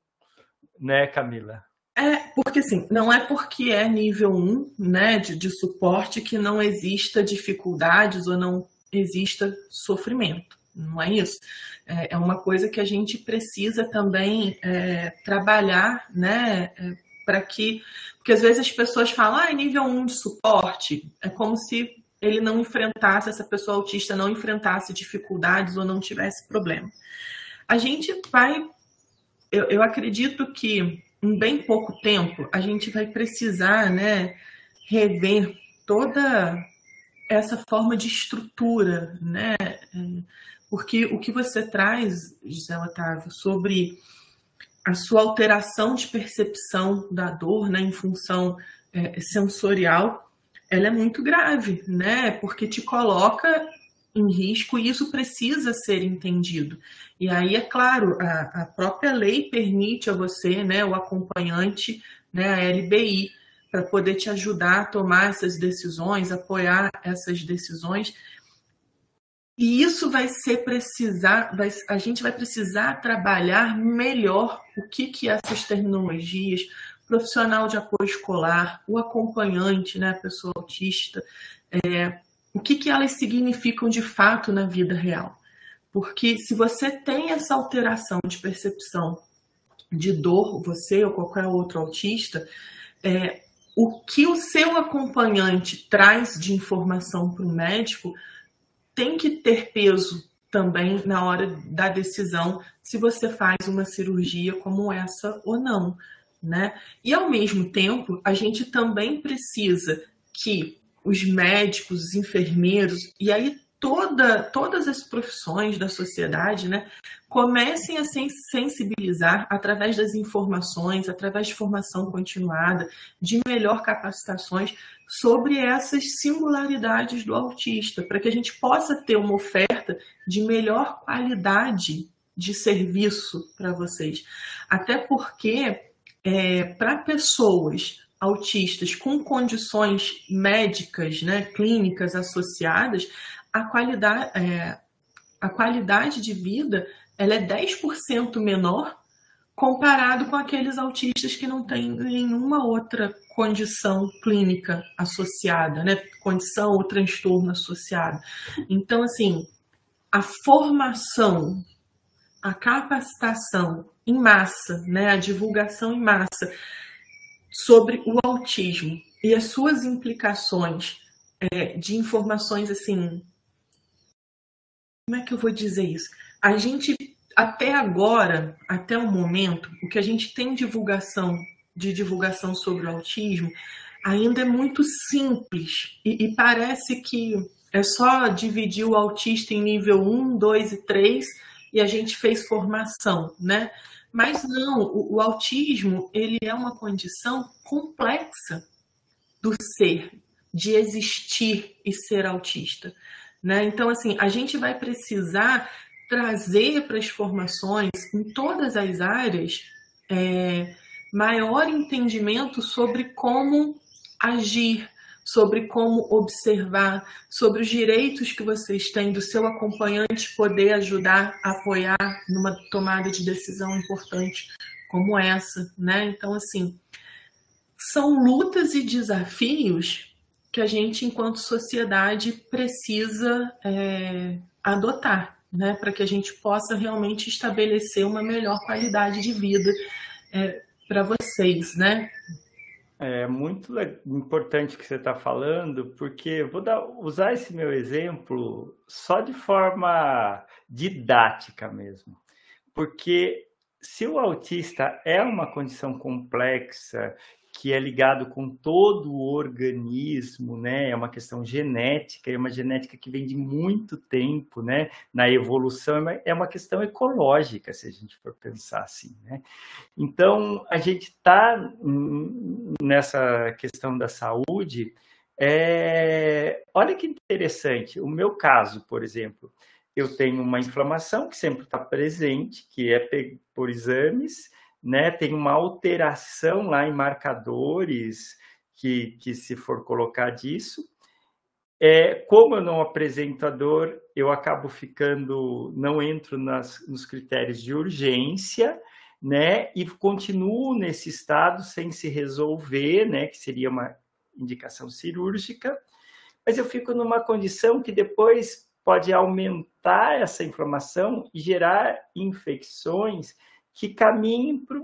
né, Camila? É, porque assim, não é porque é nível 1, né, de, de suporte que não exista dificuldades ou não exista sofrimento. Não é isso. É, é uma coisa que a gente precisa também é, trabalhar, né, é, para que. Porque às vezes as pessoas falam, ah, é nível 1 de suporte. É como se ele não enfrentasse, essa pessoa autista não enfrentasse dificuldades ou não tivesse problema. A gente vai, eu, eu acredito que em bem pouco tempo a gente vai precisar, né, rever toda essa forma de estrutura, né? Porque o que você traz, José Otávio, sobre a sua alteração de percepção da dor, né, em função é, sensorial, ela é muito grave, né? Porque te coloca em risco e isso precisa ser entendido. E aí, é claro, a, a própria lei permite a você, né, o acompanhante, né, a LBI, para poder te ajudar a tomar essas decisões, apoiar essas decisões. E isso vai ser precisar, vai, a gente vai precisar trabalhar melhor o que, que essas terminologias, profissional de apoio escolar, o acompanhante, né, a pessoa autista, é, o que, que elas significam de fato na vida real. Porque se você tem essa alteração de percepção de dor, você ou qualquer outro autista, é, o que o seu acompanhante traz de informação para o médico tem que ter peso também na hora da decisão se você faz uma cirurgia como essa ou não né? E ao mesmo tempo, a gente também precisa que os médicos, os enfermeiros, e aí toda, todas as profissões da sociedade né, comecem a se sensibilizar através das informações, através de formação continuada, de melhor capacitações sobre essas singularidades do autista, para que a gente possa ter uma oferta de melhor qualidade de serviço para vocês. Até porque, é, para pessoas autistas com condições médicas, né, clínicas associadas, a qualidade, é, a qualidade de vida ela é 10% menor comparado com aqueles autistas que não têm nenhuma outra condição clínica associada, né? Condição ou transtorno associado. Então, assim, a formação, a capacitação em massa, né? A divulgação em massa sobre o autismo e as suas implicações é, de informações assim como é que eu vou dizer isso? A gente, até agora, até o momento, o que a gente tem divulgação de divulgação sobre o autismo ainda é muito simples e, e parece que é só dividir o autista em nível 1, 2 e 3 e a gente fez formação, né? Mas não, o, o autismo ele é uma condição complexa do ser, de existir e ser autista. Né? Então, assim, a gente vai precisar trazer para as formações em todas as áreas é, maior entendimento sobre como agir, sobre como observar, sobre os direitos que vocês têm do seu acompanhante poder ajudar, apoiar numa tomada de decisão importante como essa, né? Então, assim, são lutas e desafios que a gente, enquanto sociedade, precisa é, adotar, né, para que a gente possa realmente estabelecer uma melhor qualidade de vida é, para vocês, né? É muito importante que você está falando, porque vou dar, usar esse meu exemplo só de forma didática mesmo. Porque se o autista é uma condição complexa que é ligado com todo o organismo, né? É uma questão genética, é uma genética que vem de muito tempo, né? Na evolução é uma questão ecológica, se a gente for pensar assim, né? Então a gente está nessa questão da saúde. É... Olha que interessante. O meu caso, por exemplo, eu tenho uma inflamação que sempre está presente, que é por exames né? Tem uma alteração lá em marcadores que, que se for colocar disso. É, como eu não apresento a dor, eu acabo ficando, não entro nas, nos critérios de urgência, né? E continuo nesse estado sem se resolver, né? Que seria uma indicação cirúrgica, mas eu fico numa condição que depois pode aumentar essa inflamação e gerar infecções que caminhe para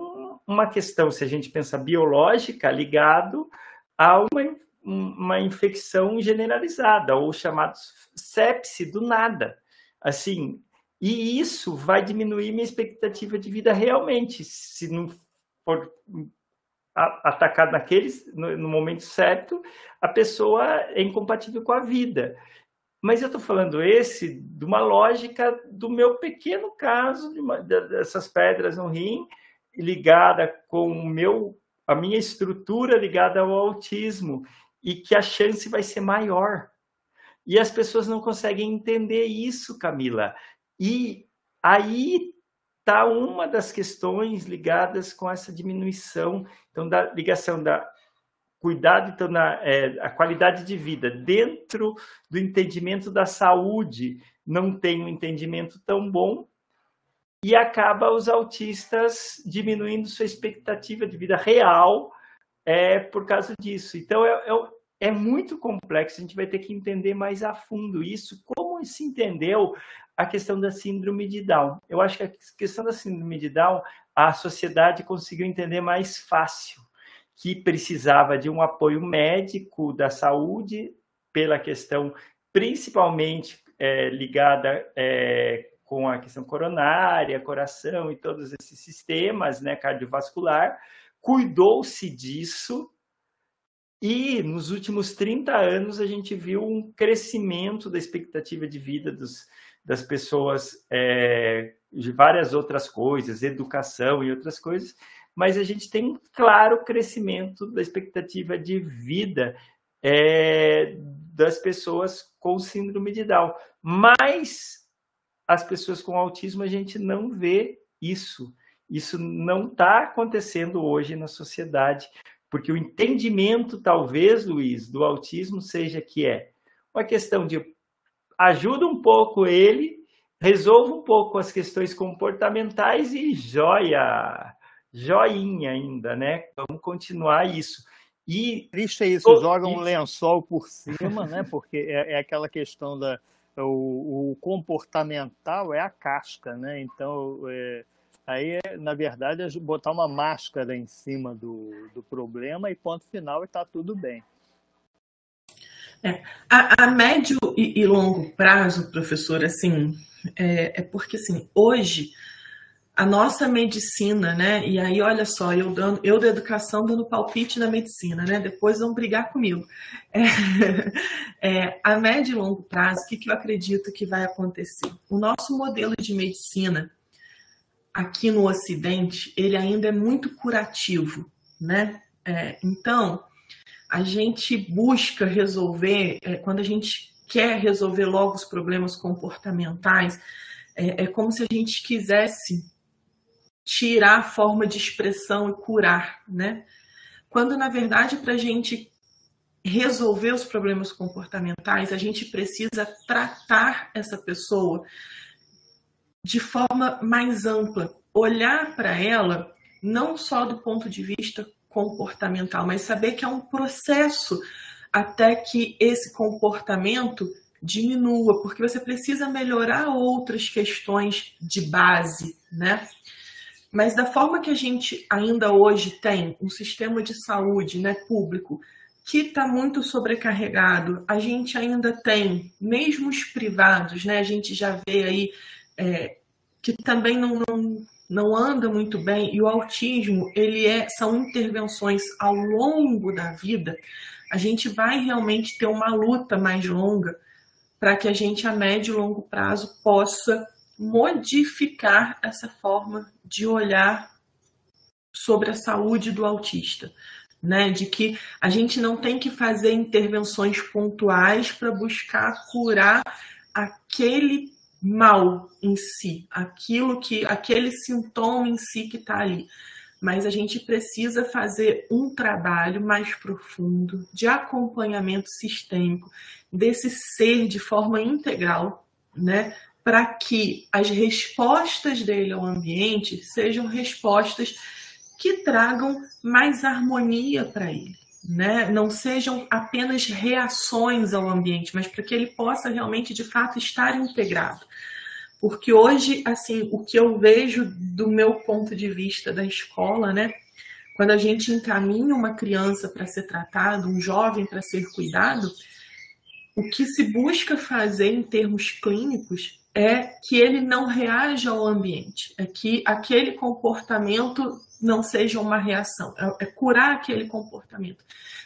uma questão, se a gente pensa biológica, ligado a uma, uma infecção generalizada, ou chamado sepse do nada. Assim, e isso vai diminuir minha expectativa de vida realmente, se não for atacado naqueles no, no momento certo, a pessoa é incompatível com a vida. Mas eu estou falando esse de uma lógica do meu pequeno caso, de uma, dessas pedras no rim, ligada com o meu, a minha estrutura ligada ao autismo, e que a chance vai ser maior. E as pessoas não conseguem entender isso, Camila. E aí está uma das questões ligadas com essa diminuição, então, da ligação da cuidado então na é, a qualidade de vida dentro do entendimento da saúde não tem um entendimento tão bom e acaba os autistas diminuindo sua expectativa de vida real é por causa disso. Então é, é, é muito complexo a gente vai ter que entender mais a fundo isso como se entendeu a questão da síndrome de Down. Eu acho que a questão da síndrome de Down a sociedade conseguiu entender mais fácil que precisava de um apoio médico da saúde, pela questão principalmente é, ligada é, com a questão coronária, coração e todos esses sistemas né, cardiovascular, cuidou-se disso E nos últimos 30 anos a gente viu um crescimento da expectativa de vida dos, das pessoas é, de várias outras coisas, educação e outras coisas, mas a gente tem um claro crescimento da expectativa de vida é, das pessoas com síndrome de Down. Mas as pessoas com autismo a gente não vê isso. Isso não está acontecendo hoje na sociedade, porque o entendimento, talvez, Luiz, do autismo seja que é uma questão de ajuda um pouco ele, resolva um pouco as questões comportamentais e joia, joinha ainda, né? Vamos continuar isso. E triste é isso, joga um lençol por cima, né? Porque é, é aquela questão da o, o, comportamental é a casca, né? Então é, aí é, na verdade é botar uma máscara em cima do, do problema e ponto final e está tudo bem. É, a, a, médio e, e, longo prazo, professor, assim, é, é porque assim hoje a nossa medicina, né? E aí, olha só, eu dando, eu da educação dando palpite na medicina, né? Depois vão brigar comigo. É, *laughs* é, a médio e longo prazo, o que, que eu acredito que vai acontecer? O nosso modelo de medicina aqui no Ocidente, ele ainda é muito curativo, né? É, então, a gente busca resolver, é, quando a gente quer resolver logo os problemas comportamentais, é, é como se a gente quisesse tirar a forma de expressão e curar, né? Quando, na verdade, para a gente resolver os problemas comportamentais, a gente precisa tratar essa pessoa de forma mais ampla, olhar para ela não só do ponto de vista comportamental, mas saber que é um processo até que esse comportamento diminua, porque você precisa melhorar outras questões de base, né? Mas da forma que a gente ainda hoje tem um sistema de saúde né, público que está muito sobrecarregado, a gente ainda tem, mesmo os privados, né, a gente já vê aí é, que também não, não, não anda muito bem, e o autismo, ele é, são intervenções ao longo da vida, a gente vai realmente ter uma luta mais longa para que a gente, a médio e longo prazo, possa modificar essa forma de olhar sobre a saúde do autista, né? De que a gente não tem que fazer intervenções pontuais para buscar curar aquele mal em si, aquilo que aquele sintoma em si que está ali. Mas a gente precisa fazer um trabalho mais profundo de acompanhamento sistêmico desse ser de forma integral, né? Para que as respostas dele ao ambiente sejam respostas que tragam mais harmonia para ele, né? Não sejam apenas reações ao ambiente, mas para que ele possa realmente de fato estar integrado. Porque hoje, assim, o que eu vejo do meu ponto de vista da escola, né? Quando a gente encaminha uma criança para ser tratado, um jovem para ser cuidado, o que se busca fazer em termos clínicos é que ele não reaja ao ambiente, é que aquele comportamento não seja uma reação, é, é curar aquele comportamento.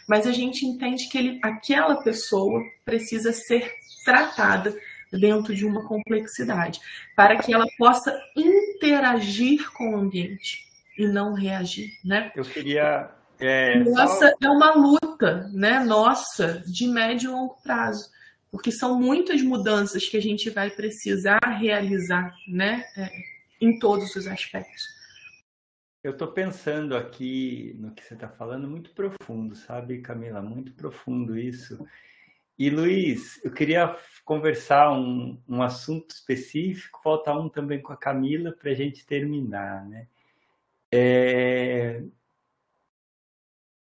Mas a gente entende que ele, aquela pessoa precisa ser tratada dentro de uma complexidade, para que ela possa interagir com o ambiente e não reagir, né? Eu queria é, Nossa, só... é uma luta, né? Nossa, de médio e longo prazo porque são muitas mudanças que a gente vai precisar realizar, né, é, em todos os aspectos. Eu estou pensando aqui no que você está falando, muito profundo, sabe, Camila? Muito profundo isso. E Luiz, eu queria conversar um, um assunto específico, falta um também com a Camila para a gente terminar, né? É...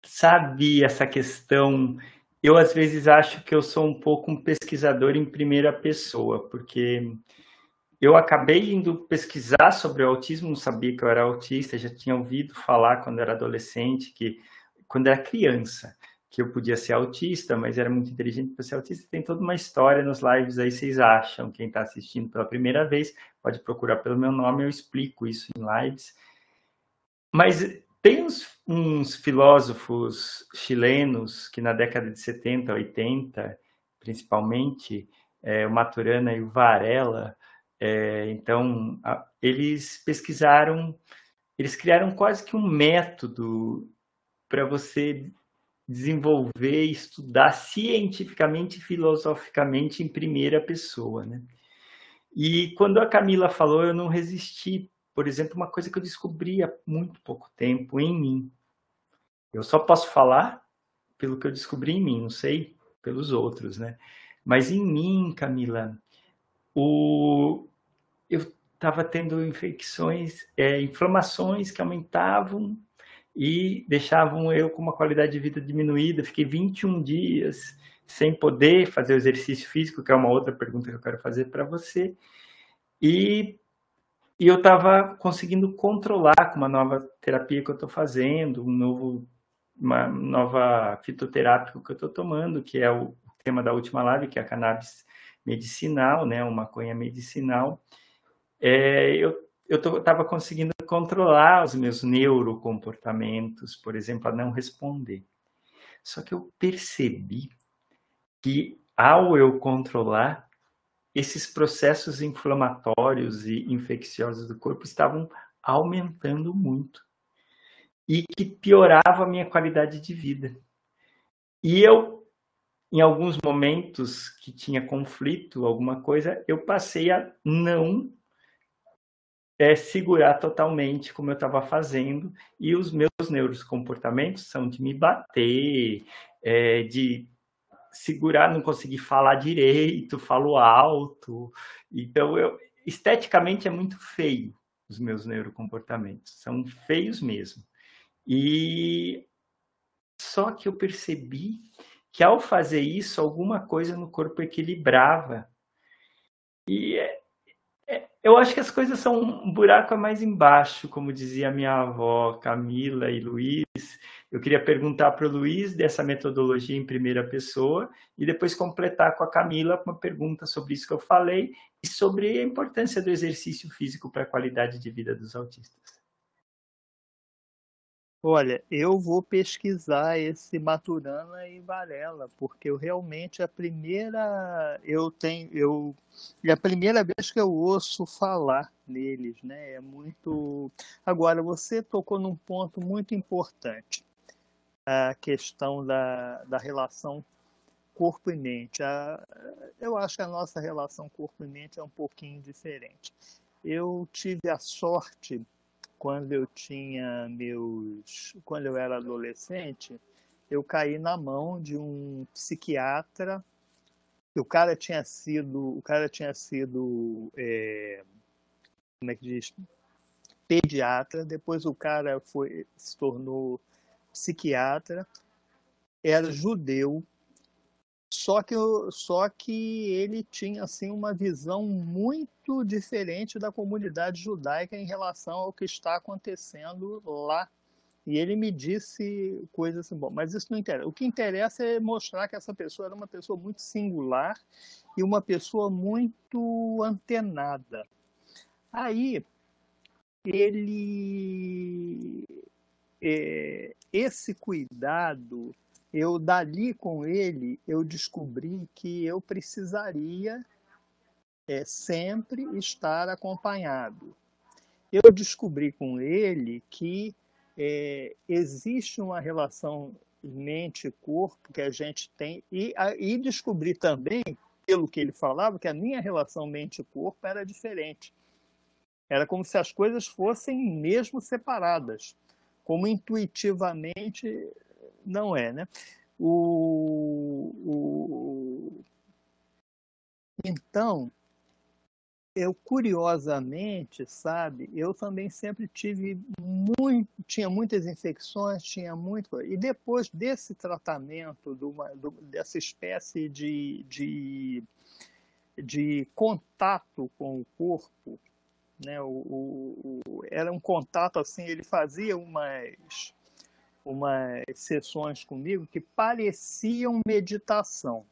Sabe essa questão eu às vezes acho que eu sou um pouco um pesquisador em primeira pessoa, porque eu acabei indo pesquisar sobre o autismo, não sabia que eu era autista, já tinha ouvido falar quando era adolescente, que quando era criança, que eu podia ser autista, mas era muito inteligente para ser autista. Tem toda uma história nos lives aí, vocês acham. Quem está assistindo pela primeira vez pode procurar pelo meu nome, eu explico isso em lives. Mas tem uns, uns, filósofos chilenos que na década de 70, 80, principalmente, é, o Maturana e o Varela, é, então, a, eles pesquisaram, eles criaram quase que um método para você desenvolver, estudar cientificamente e filosoficamente em primeira pessoa, né? E quando a Camila falou, eu não resisti. Por exemplo, uma coisa que eu descobri há muito pouco tempo em mim. Eu só posso falar pelo que eu descobri em mim, não sei pelos outros, né? Mas em mim, Camila, o... eu estava tendo infecções, é, inflamações que aumentavam e deixavam eu com uma qualidade de vida diminuída. Fiquei 21 dias sem poder fazer o exercício físico, que é uma outra pergunta que eu quero fazer para você. E, e eu estava conseguindo controlar com uma nova terapia que eu estou fazendo, um novo, uma nova fitoterápica que eu estou tomando, que é o tema da última live, que é a cannabis medicinal, né, uma maconha medicinal. É, eu eu estava conseguindo controlar os meus neurocomportamentos, por exemplo, a não responder. Só que eu percebi que ao eu controlar, esses processos inflamatórios e infecciosos do corpo estavam aumentando muito e que piorava a minha qualidade de vida. E eu, em alguns momentos que tinha conflito, alguma coisa, eu passei a não é, segurar totalmente como eu estava fazendo, e os meus neurocomportamentos são de me bater, é, de segurar, não conseguir falar direito, falo alto. Então, eu, esteticamente é muito feio os meus neurocomportamentos, são feios mesmo. E só que eu percebi que ao fazer isso, alguma coisa no corpo equilibrava. E é, eu acho que as coisas são um buraco mais embaixo, como dizia minha avó Camila e Luiz. Eu queria perguntar para o Luiz dessa metodologia em primeira pessoa e depois completar com a Camila uma pergunta sobre isso que eu falei e sobre a importância do exercício físico para a qualidade de vida dos autistas. Olha, eu vou pesquisar esse Maturana e Varela, porque eu realmente a primeira eu tenho eu é a primeira vez que eu ouço falar neles, né? É muito. Agora você tocou num ponto muito importante, a questão da, da relação corpo e mente. A, eu acho que a nossa relação corpo e mente é um pouquinho diferente. Eu tive a sorte quando eu tinha meus, quando eu era adolescente, eu caí na mão de um psiquiatra. O cara tinha sido, o cara tinha sido, é, como é que diz, pediatra. Depois o cara foi, se tornou psiquiatra. Era judeu, só que, só que ele tinha assim uma visão muito diferente da comunidade judaica em relação ao que está acontecendo lá. E ele me disse coisas assim, bom, mas isso não interessa. O que interessa é mostrar que essa pessoa era uma pessoa muito singular e uma pessoa muito antenada. Aí ele é, esse cuidado eu dali com ele eu descobri que eu precisaria é, sempre estar acompanhado. Eu descobri com ele que é, existe uma relação mente-corpo que a gente tem e, e descobri também, pelo que ele falava, que a minha relação mente-corpo era diferente. Era como se as coisas fossem mesmo separadas, como intuitivamente não é, né? O, o, então, eu curiosamente, sabe, eu também sempre tive muito, tinha muitas infecções, tinha muito, e depois desse tratamento, do, do, dessa espécie de, de, de contato com o corpo, né, o, o, o, era um contato assim, ele fazia umas umas sessões comigo que pareciam meditação.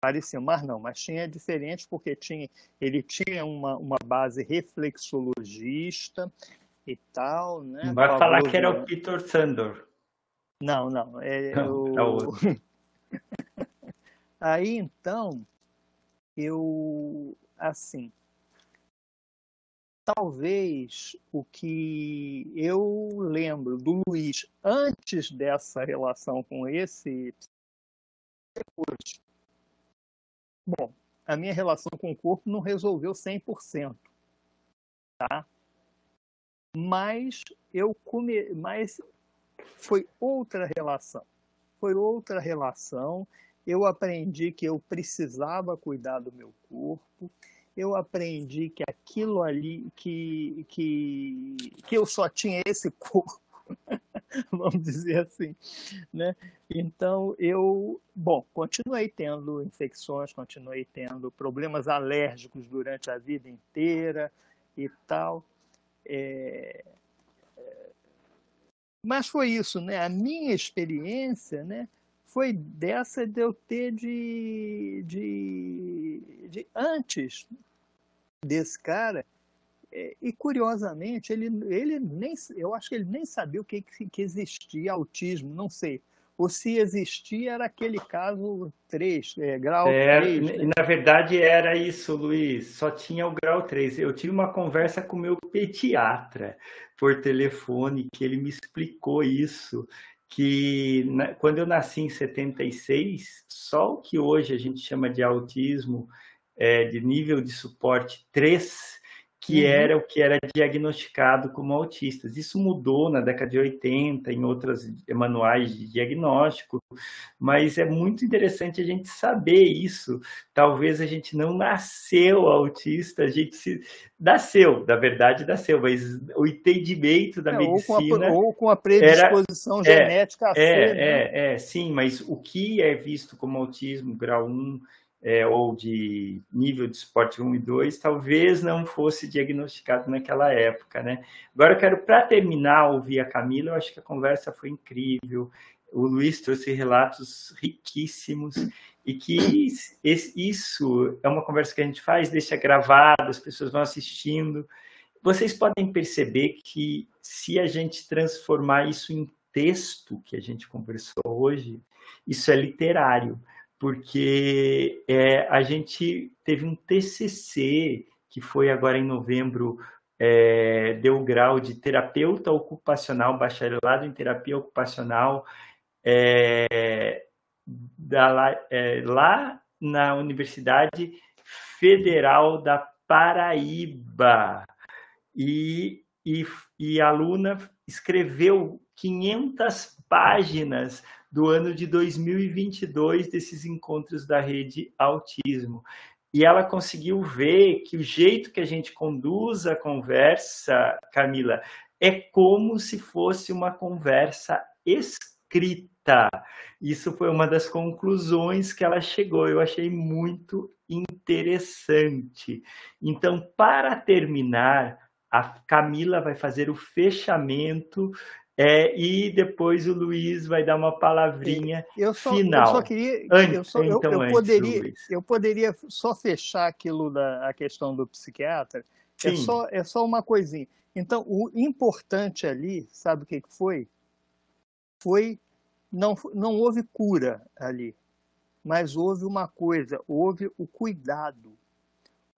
Pareciam, mas não, mas tinha diferente porque tinha, ele tinha uma, uma base reflexologista, e tal, né? Não vai falar que era o Peter Sandor. Não, não. É, não, *laughs* o... é outro. *laughs* Aí então, eu, assim, talvez o que eu lembro do Luiz antes dessa relação com esse depois. Bom, a minha relação com o corpo não resolveu 100%, tá? Mas eu come... mas foi outra relação. Foi outra relação. Eu aprendi que eu precisava cuidar do meu corpo eu aprendi que aquilo ali, que, que, que eu só tinha esse corpo, *laughs* vamos dizer assim, né? Então eu, bom, continuei tendo infecções, continuei tendo problemas alérgicos durante a vida inteira e tal. É... Mas foi isso, né? A minha experiência, né? Foi dessa de eu ter de, de, de antes desse cara. É, e curiosamente, ele, ele nem, eu acho que ele nem sabia o que, que existia autismo, não sei. Ou se existia, era aquele caso 3, é, grau é, 3. Né? Na verdade, era isso, Luiz. Só tinha o grau 3. Eu tive uma conversa com o meu pediatra por telefone, que ele me explicou isso. Que na, quando eu nasci em 76, só o que hoje a gente chama de autismo é, de nível de suporte 3, que uhum. era o que era diagnosticado como autistas. Isso mudou na década de 80, em outros manuais de diagnóstico, mas é muito interessante a gente saber isso. Talvez a gente não nasceu autista, a gente se nasceu, na verdade nasceu, mas o entendimento da é, medicina... Ou com, a, ou com a predisposição era, é, genética é, a ser, é, né? é, é, sim, mas o que é visto como autismo grau 1 é, ou de nível de esporte 1 e 2, talvez não fosse diagnosticado naquela época, né? Agora eu quero, para terminar, ouvir a Camila, eu acho que a conversa foi incrível, o Luiz trouxe relatos riquíssimos e que isso é uma conversa que a gente faz, deixa gravado, as pessoas vão assistindo. Vocês podem perceber que se a gente transformar isso em texto que a gente conversou hoje, isso é literário porque é, a gente teve um TCC que foi agora em novembro é, deu o grau de terapeuta ocupacional, bacharelado em terapia ocupacional, é, da, é, lá na Universidade Federal da Paraíba. E, e, e a aluna escreveu 500 páginas do ano de 2022 desses encontros da rede Autismo. E ela conseguiu ver que o jeito que a gente conduz a conversa, Camila, é como se fosse uma conversa escrita. Isso foi uma das conclusões que ela chegou. Eu achei muito interessante. Então, para terminar, a Camila vai fazer o fechamento é, e depois o Luiz vai dar uma palavrinha eu só, final. Eu só queria. Antes, eu, só, então, eu, eu poderia, eu poderia só fechar aquilo da a questão do psiquiatra. É só, é só uma coisinha. Então, o importante ali, sabe o que foi? Foi. Não, não houve cura ali, mas houve uma coisa: houve o cuidado.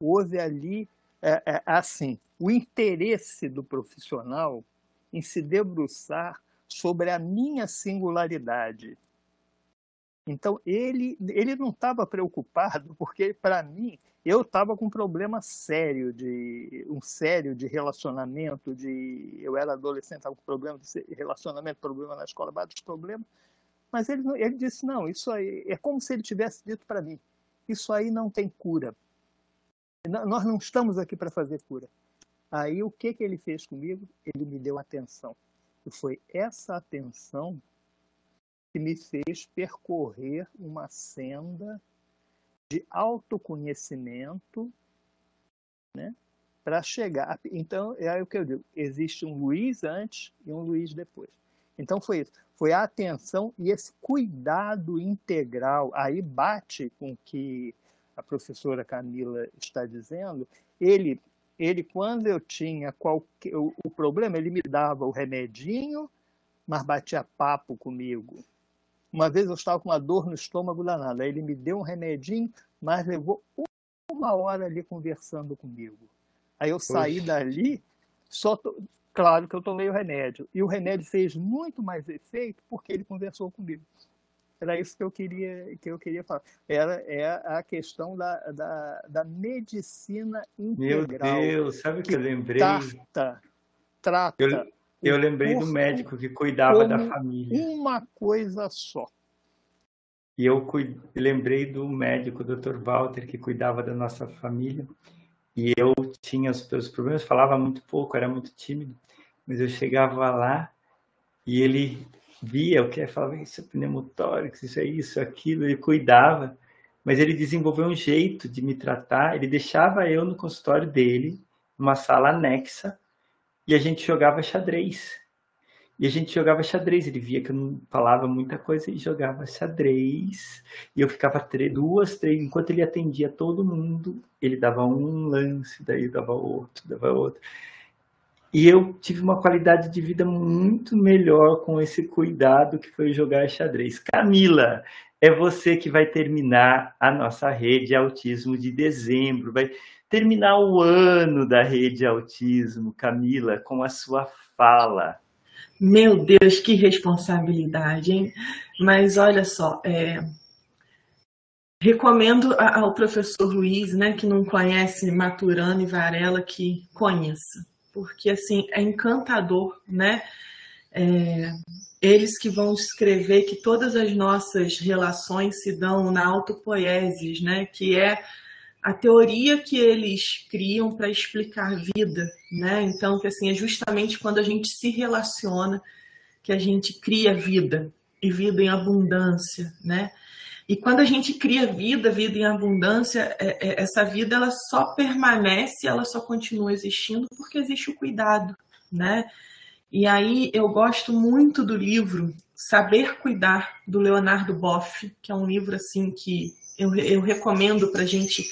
Houve ali, é, é, assim, o interesse do profissional em se debruçar sobre a minha singularidade. Então ele ele não estava preocupado porque para mim eu estava com um problema sério de um sério de relacionamento de eu era adolescente estava com problema de relacionamento problema na escola vários problemas mas ele ele disse não isso aí é como se ele tivesse dito para mim isso aí não tem cura nós não estamos aqui para fazer cura Aí o que, que ele fez comigo? Ele me deu atenção. E foi essa atenção que me fez percorrer uma senda de autoconhecimento, né? Para chegar. Então, é o que eu digo: existe um Luiz antes e um Luiz depois. Então, foi isso. Foi a atenção e esse cuidado integral. Aí bate com o que a professora Camila está dizendo. Ele ele, quando eu tinha qualquer, o, o problema, ele me dava o remedinho, mas batia papo comigo. Uma vez eu estava com uma dor no estômago danada, ele me deu um remedinho, mas levou uma hora ali conversando comigo. Aí eu saí dali, só to... claro que eu tomei o remédio. E o remédio fez muito mais efeito porque ele conversou comigo. Era isso que eu queria, que eu queria falar. Era é a questão da, da, da medicina integral. Meu Deus, sabe o que, que eu lembrei? Trata, trata. Eu, eu lembrei do médico que cuidava da família. Uma coisa só. E eu lembrei do médico, Dr. Walter, que cuidava da nossa família. E eu tinha os meus problemas, falava muito pouco, era muito tímido. Mas eu chegava lá e ele via o que falava, isso é pneumotórax, isso é isso, aquilo, ele cuidava. Mas ele desenvolveu um jeito de me tratar, ele deixava eu no consultório dele, numa sala anexa, e a gente jogava xadrez. E a gente jogava xadrez. Ele via que eu não falava muita coisa e jogava xadrez. E eu ficava três, duas, três. Enquanto ele atendia todo mundo, ele dava um lance, daí dava outro, dava outro. E eu tive uma qualidade de vida muito melhor com esse cuidado que foi jogar xadrez. Camila, é você que vai terminar a nossa rede autismo de dezembro. Vai terminar o ano da rede autismo, Camila, com a sua fala. Meu Deus, que responsabilidade, hein? Mas olha só, é... recomendo ao professor Luiz, né, que não conhece Maturana e Varela, que conheça, porque assim é encantador, né? É... Eles que vão escrever que todas as nossas relações se dão na autopoiesis, né? Que é a teoria que eles criam para explicar vida, né? Então, que assim, é justamente quando a gente se relaciona que a gente cria vida e vida em abundância, né? E quando a gente cria vida, vida em abundância, é, é, essa vida ela só permanece, ela só continua existindo porque existe o cuidado, né? E aí eu gosto muito do livro Saber Cuidar do Leonardo Boff, que é um livro assim que eu, eu recomendo para a gente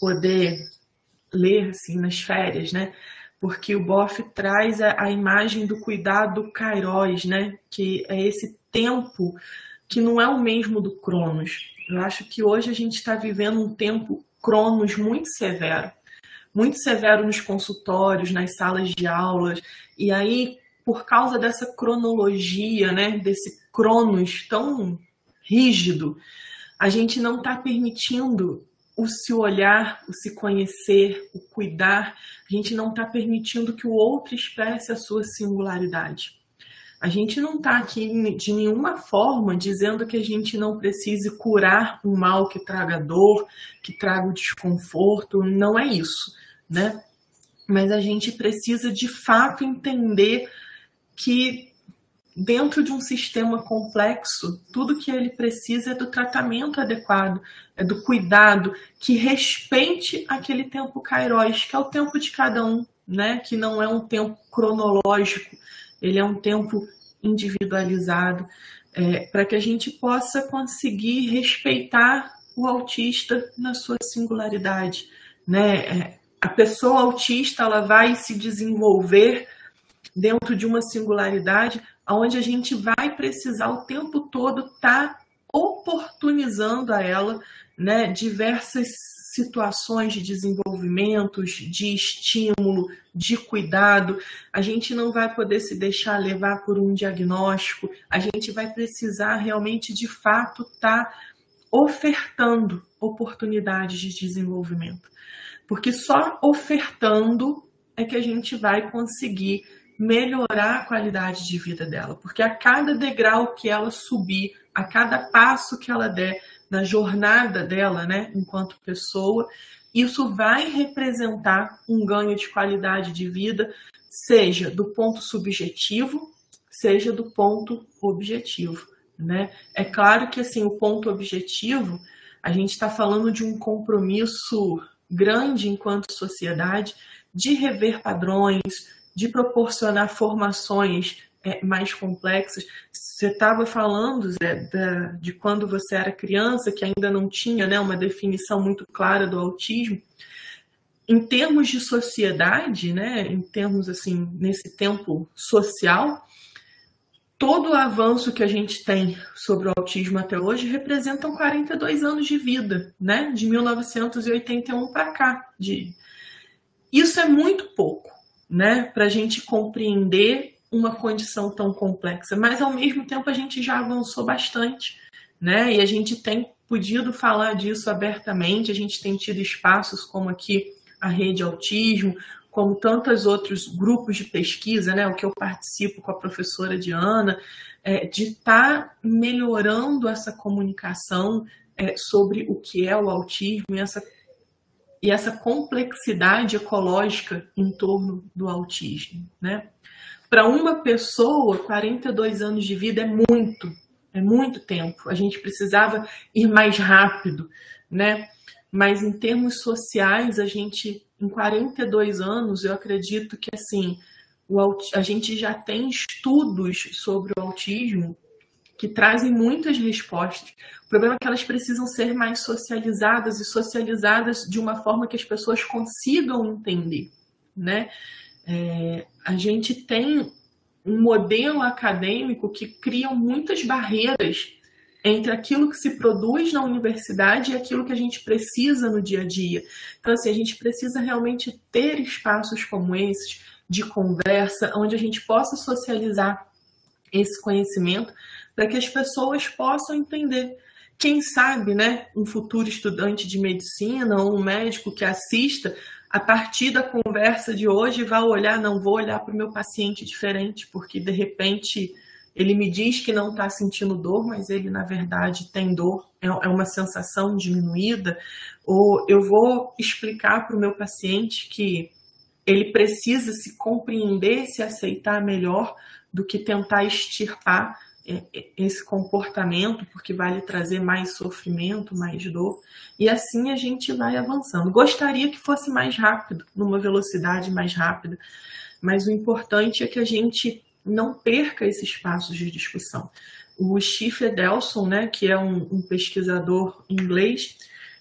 poder ler assim nas férias, né? Porque o Boff traz a, a imagem do cuidado Kairos, né? Que é esse tempo que não é o mesmo do Cronos. Eu acho que hoje a gente está vivendo um tempo Cronos muito severo, muito severo nos consultórios, nas salas de aulas, e aí por causa dessa cronologia, né, desse Cronos tão rígido, a gente não está permitindo o se olhar, o se conhecer, o cuidar. A gente não está permitindo que o outro expresse a sua singularidade. A gente não está aqui de nenhuma forma dizendo que a gente não precise curar um mal que traga dor, que traga o desconforto. Não é isso, né? Mas a gente precisa de fato entender que dentro de um sistema complexo, tudo que ele precisa é do tratamento adequado, é do cuidado, que respeite aquele tempo kairos, que é o tempo de cada um, né? que não é um tempo cronológico, ele é um tempo individualizado, é, para que a gente possa conseguir respeitar o autista na sua singularidade. Né? É, a pessoa autista ela vai se desenvolver dentro de uma singularidade onde a gente vai precisar o tempo todo estar tá oportunizando a ela né, diversas situações de desenvolvimento, de estímulo, de cuidado. A gente não vai poder se deixar levar por um diagnóstico, a gente vai precisar realmente, de fato, estar tá ofertando oportunidades de desenvolvimento. Porque só ofertando é que a gente vai conseguir melhorar a qualidade de vida dela, porque a cada degrau que ela subir, a cada passo que ela der na jornada dela, né, enquanto pessoa, isso vai representar um ganho de qualidade de vida, seja do ponto subjetivo, seja do ponto objetivo, né? É claro que assim o ponto objetivo, a gente está falando de um compromisso grande enquanto sociedade de rever padrões, de proporcionar formações mais complexas. Você estava falando Zé, da, de quando você era criança, que ainda não tinha né, uma definição muito clara do autismo. em termos de sociedade, né, em termos assim, nesse tempo social, todo o avanço que a gente tem sobre o autismo até hoje representam 42 anos de vida, né, de 1981 para cá. De... Isso é muito pouco, né, para a gente compreender uma condição tão complexa, mas ao mesmo tempo a gente já avançou bastante, né, e a gente tem podido falar disso abertamente, a gente tem tido espaços como aqui a Rede Autismo, como tantos outros grupos de pesquisa, né, o que eu participo com a professora Diana, é, de estar tá melhorando essa comunicação é, sobre o que é o autismo e essa, e essa complexidade ecológica em torno do autismo. Né? Para uma pessoa, 42 anos de vida é muito, é muito tempo. A gente precisava ir mais rápido, né? Mas em termos sociais, a gente, em 42 anos, eu acredito que assim, o, a gente já tem estudos sobre o autismo que trazem muitas respostas. O problema é que elas precisam ser mais socializadas e socializadas de uma forma que as pessoas consigam entender, né? É, a gente tem um modelo acadêmico que cria muitas barreiras entre aquilo que se produz na universidade e aquilo que a gente precisa no dia a dia. Então, assim, a gente precisa realmente ter espaços como esses de conversa, onde a gente possa socializar esse conhecimento para que as pessoas possam entender. Quem sabe, né, um futuro estudante de medicina ou um médico que assista, a partir da conversa de hoje, vai olhar, não vou olhar para o meu paciente diferente, porque de repente ele me diz que não está sentindo dor, mas ele na verdade tem dor, é, é uma sensação diminuída. Ou eu vou explicar para o meu paciente que ele precisa se compreender, se aceitar melhor do que tentar extirpar esse comportamento, porque vai lhe trazer mais sofrimento, mais dor, e assim a gente vai avançando. Gostaria que fosse mais rápido, numa velocidade mais rápida, mas o importante é que a gente não perca esses espaços de discussão. O Steve Edelson, né, que é um, um pesquisador inglês,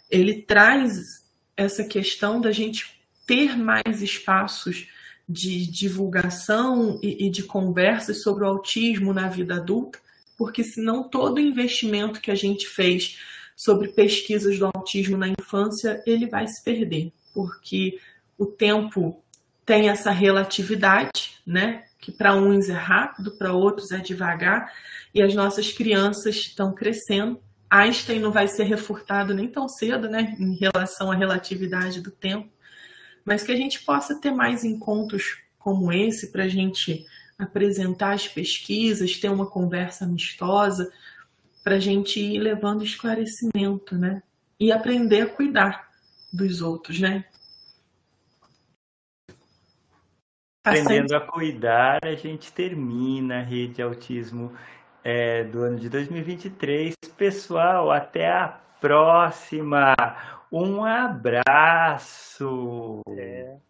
ele traz essa questão da gente ter mais espaços de divulgação e, e de conversas sobre o autismo na vida adulta, porque senão todo o investimento que a gente fez sobre pesquisas do autismo na infância, ele vai se perder, porque o tempo tem essa relatividade, né? que para uns é rápido, para outros é devagar, e as nossas crianças estão crescendo. Einstein não vai ser refutado nem tão cedo, né, em relação à relatividade do tempo, mas que a gente possa ter mais encontros como esse para a gente apresentar as pesquisas, ter uma conversa amistosa, para a gente ir levando esclarecimento, né, e aprender a cuidar dos outros, né, Aprendendo a cuidar, a gente termina a rede autismo é, do ano de 2023. Pessoal, até a próxima. Um abraço. É.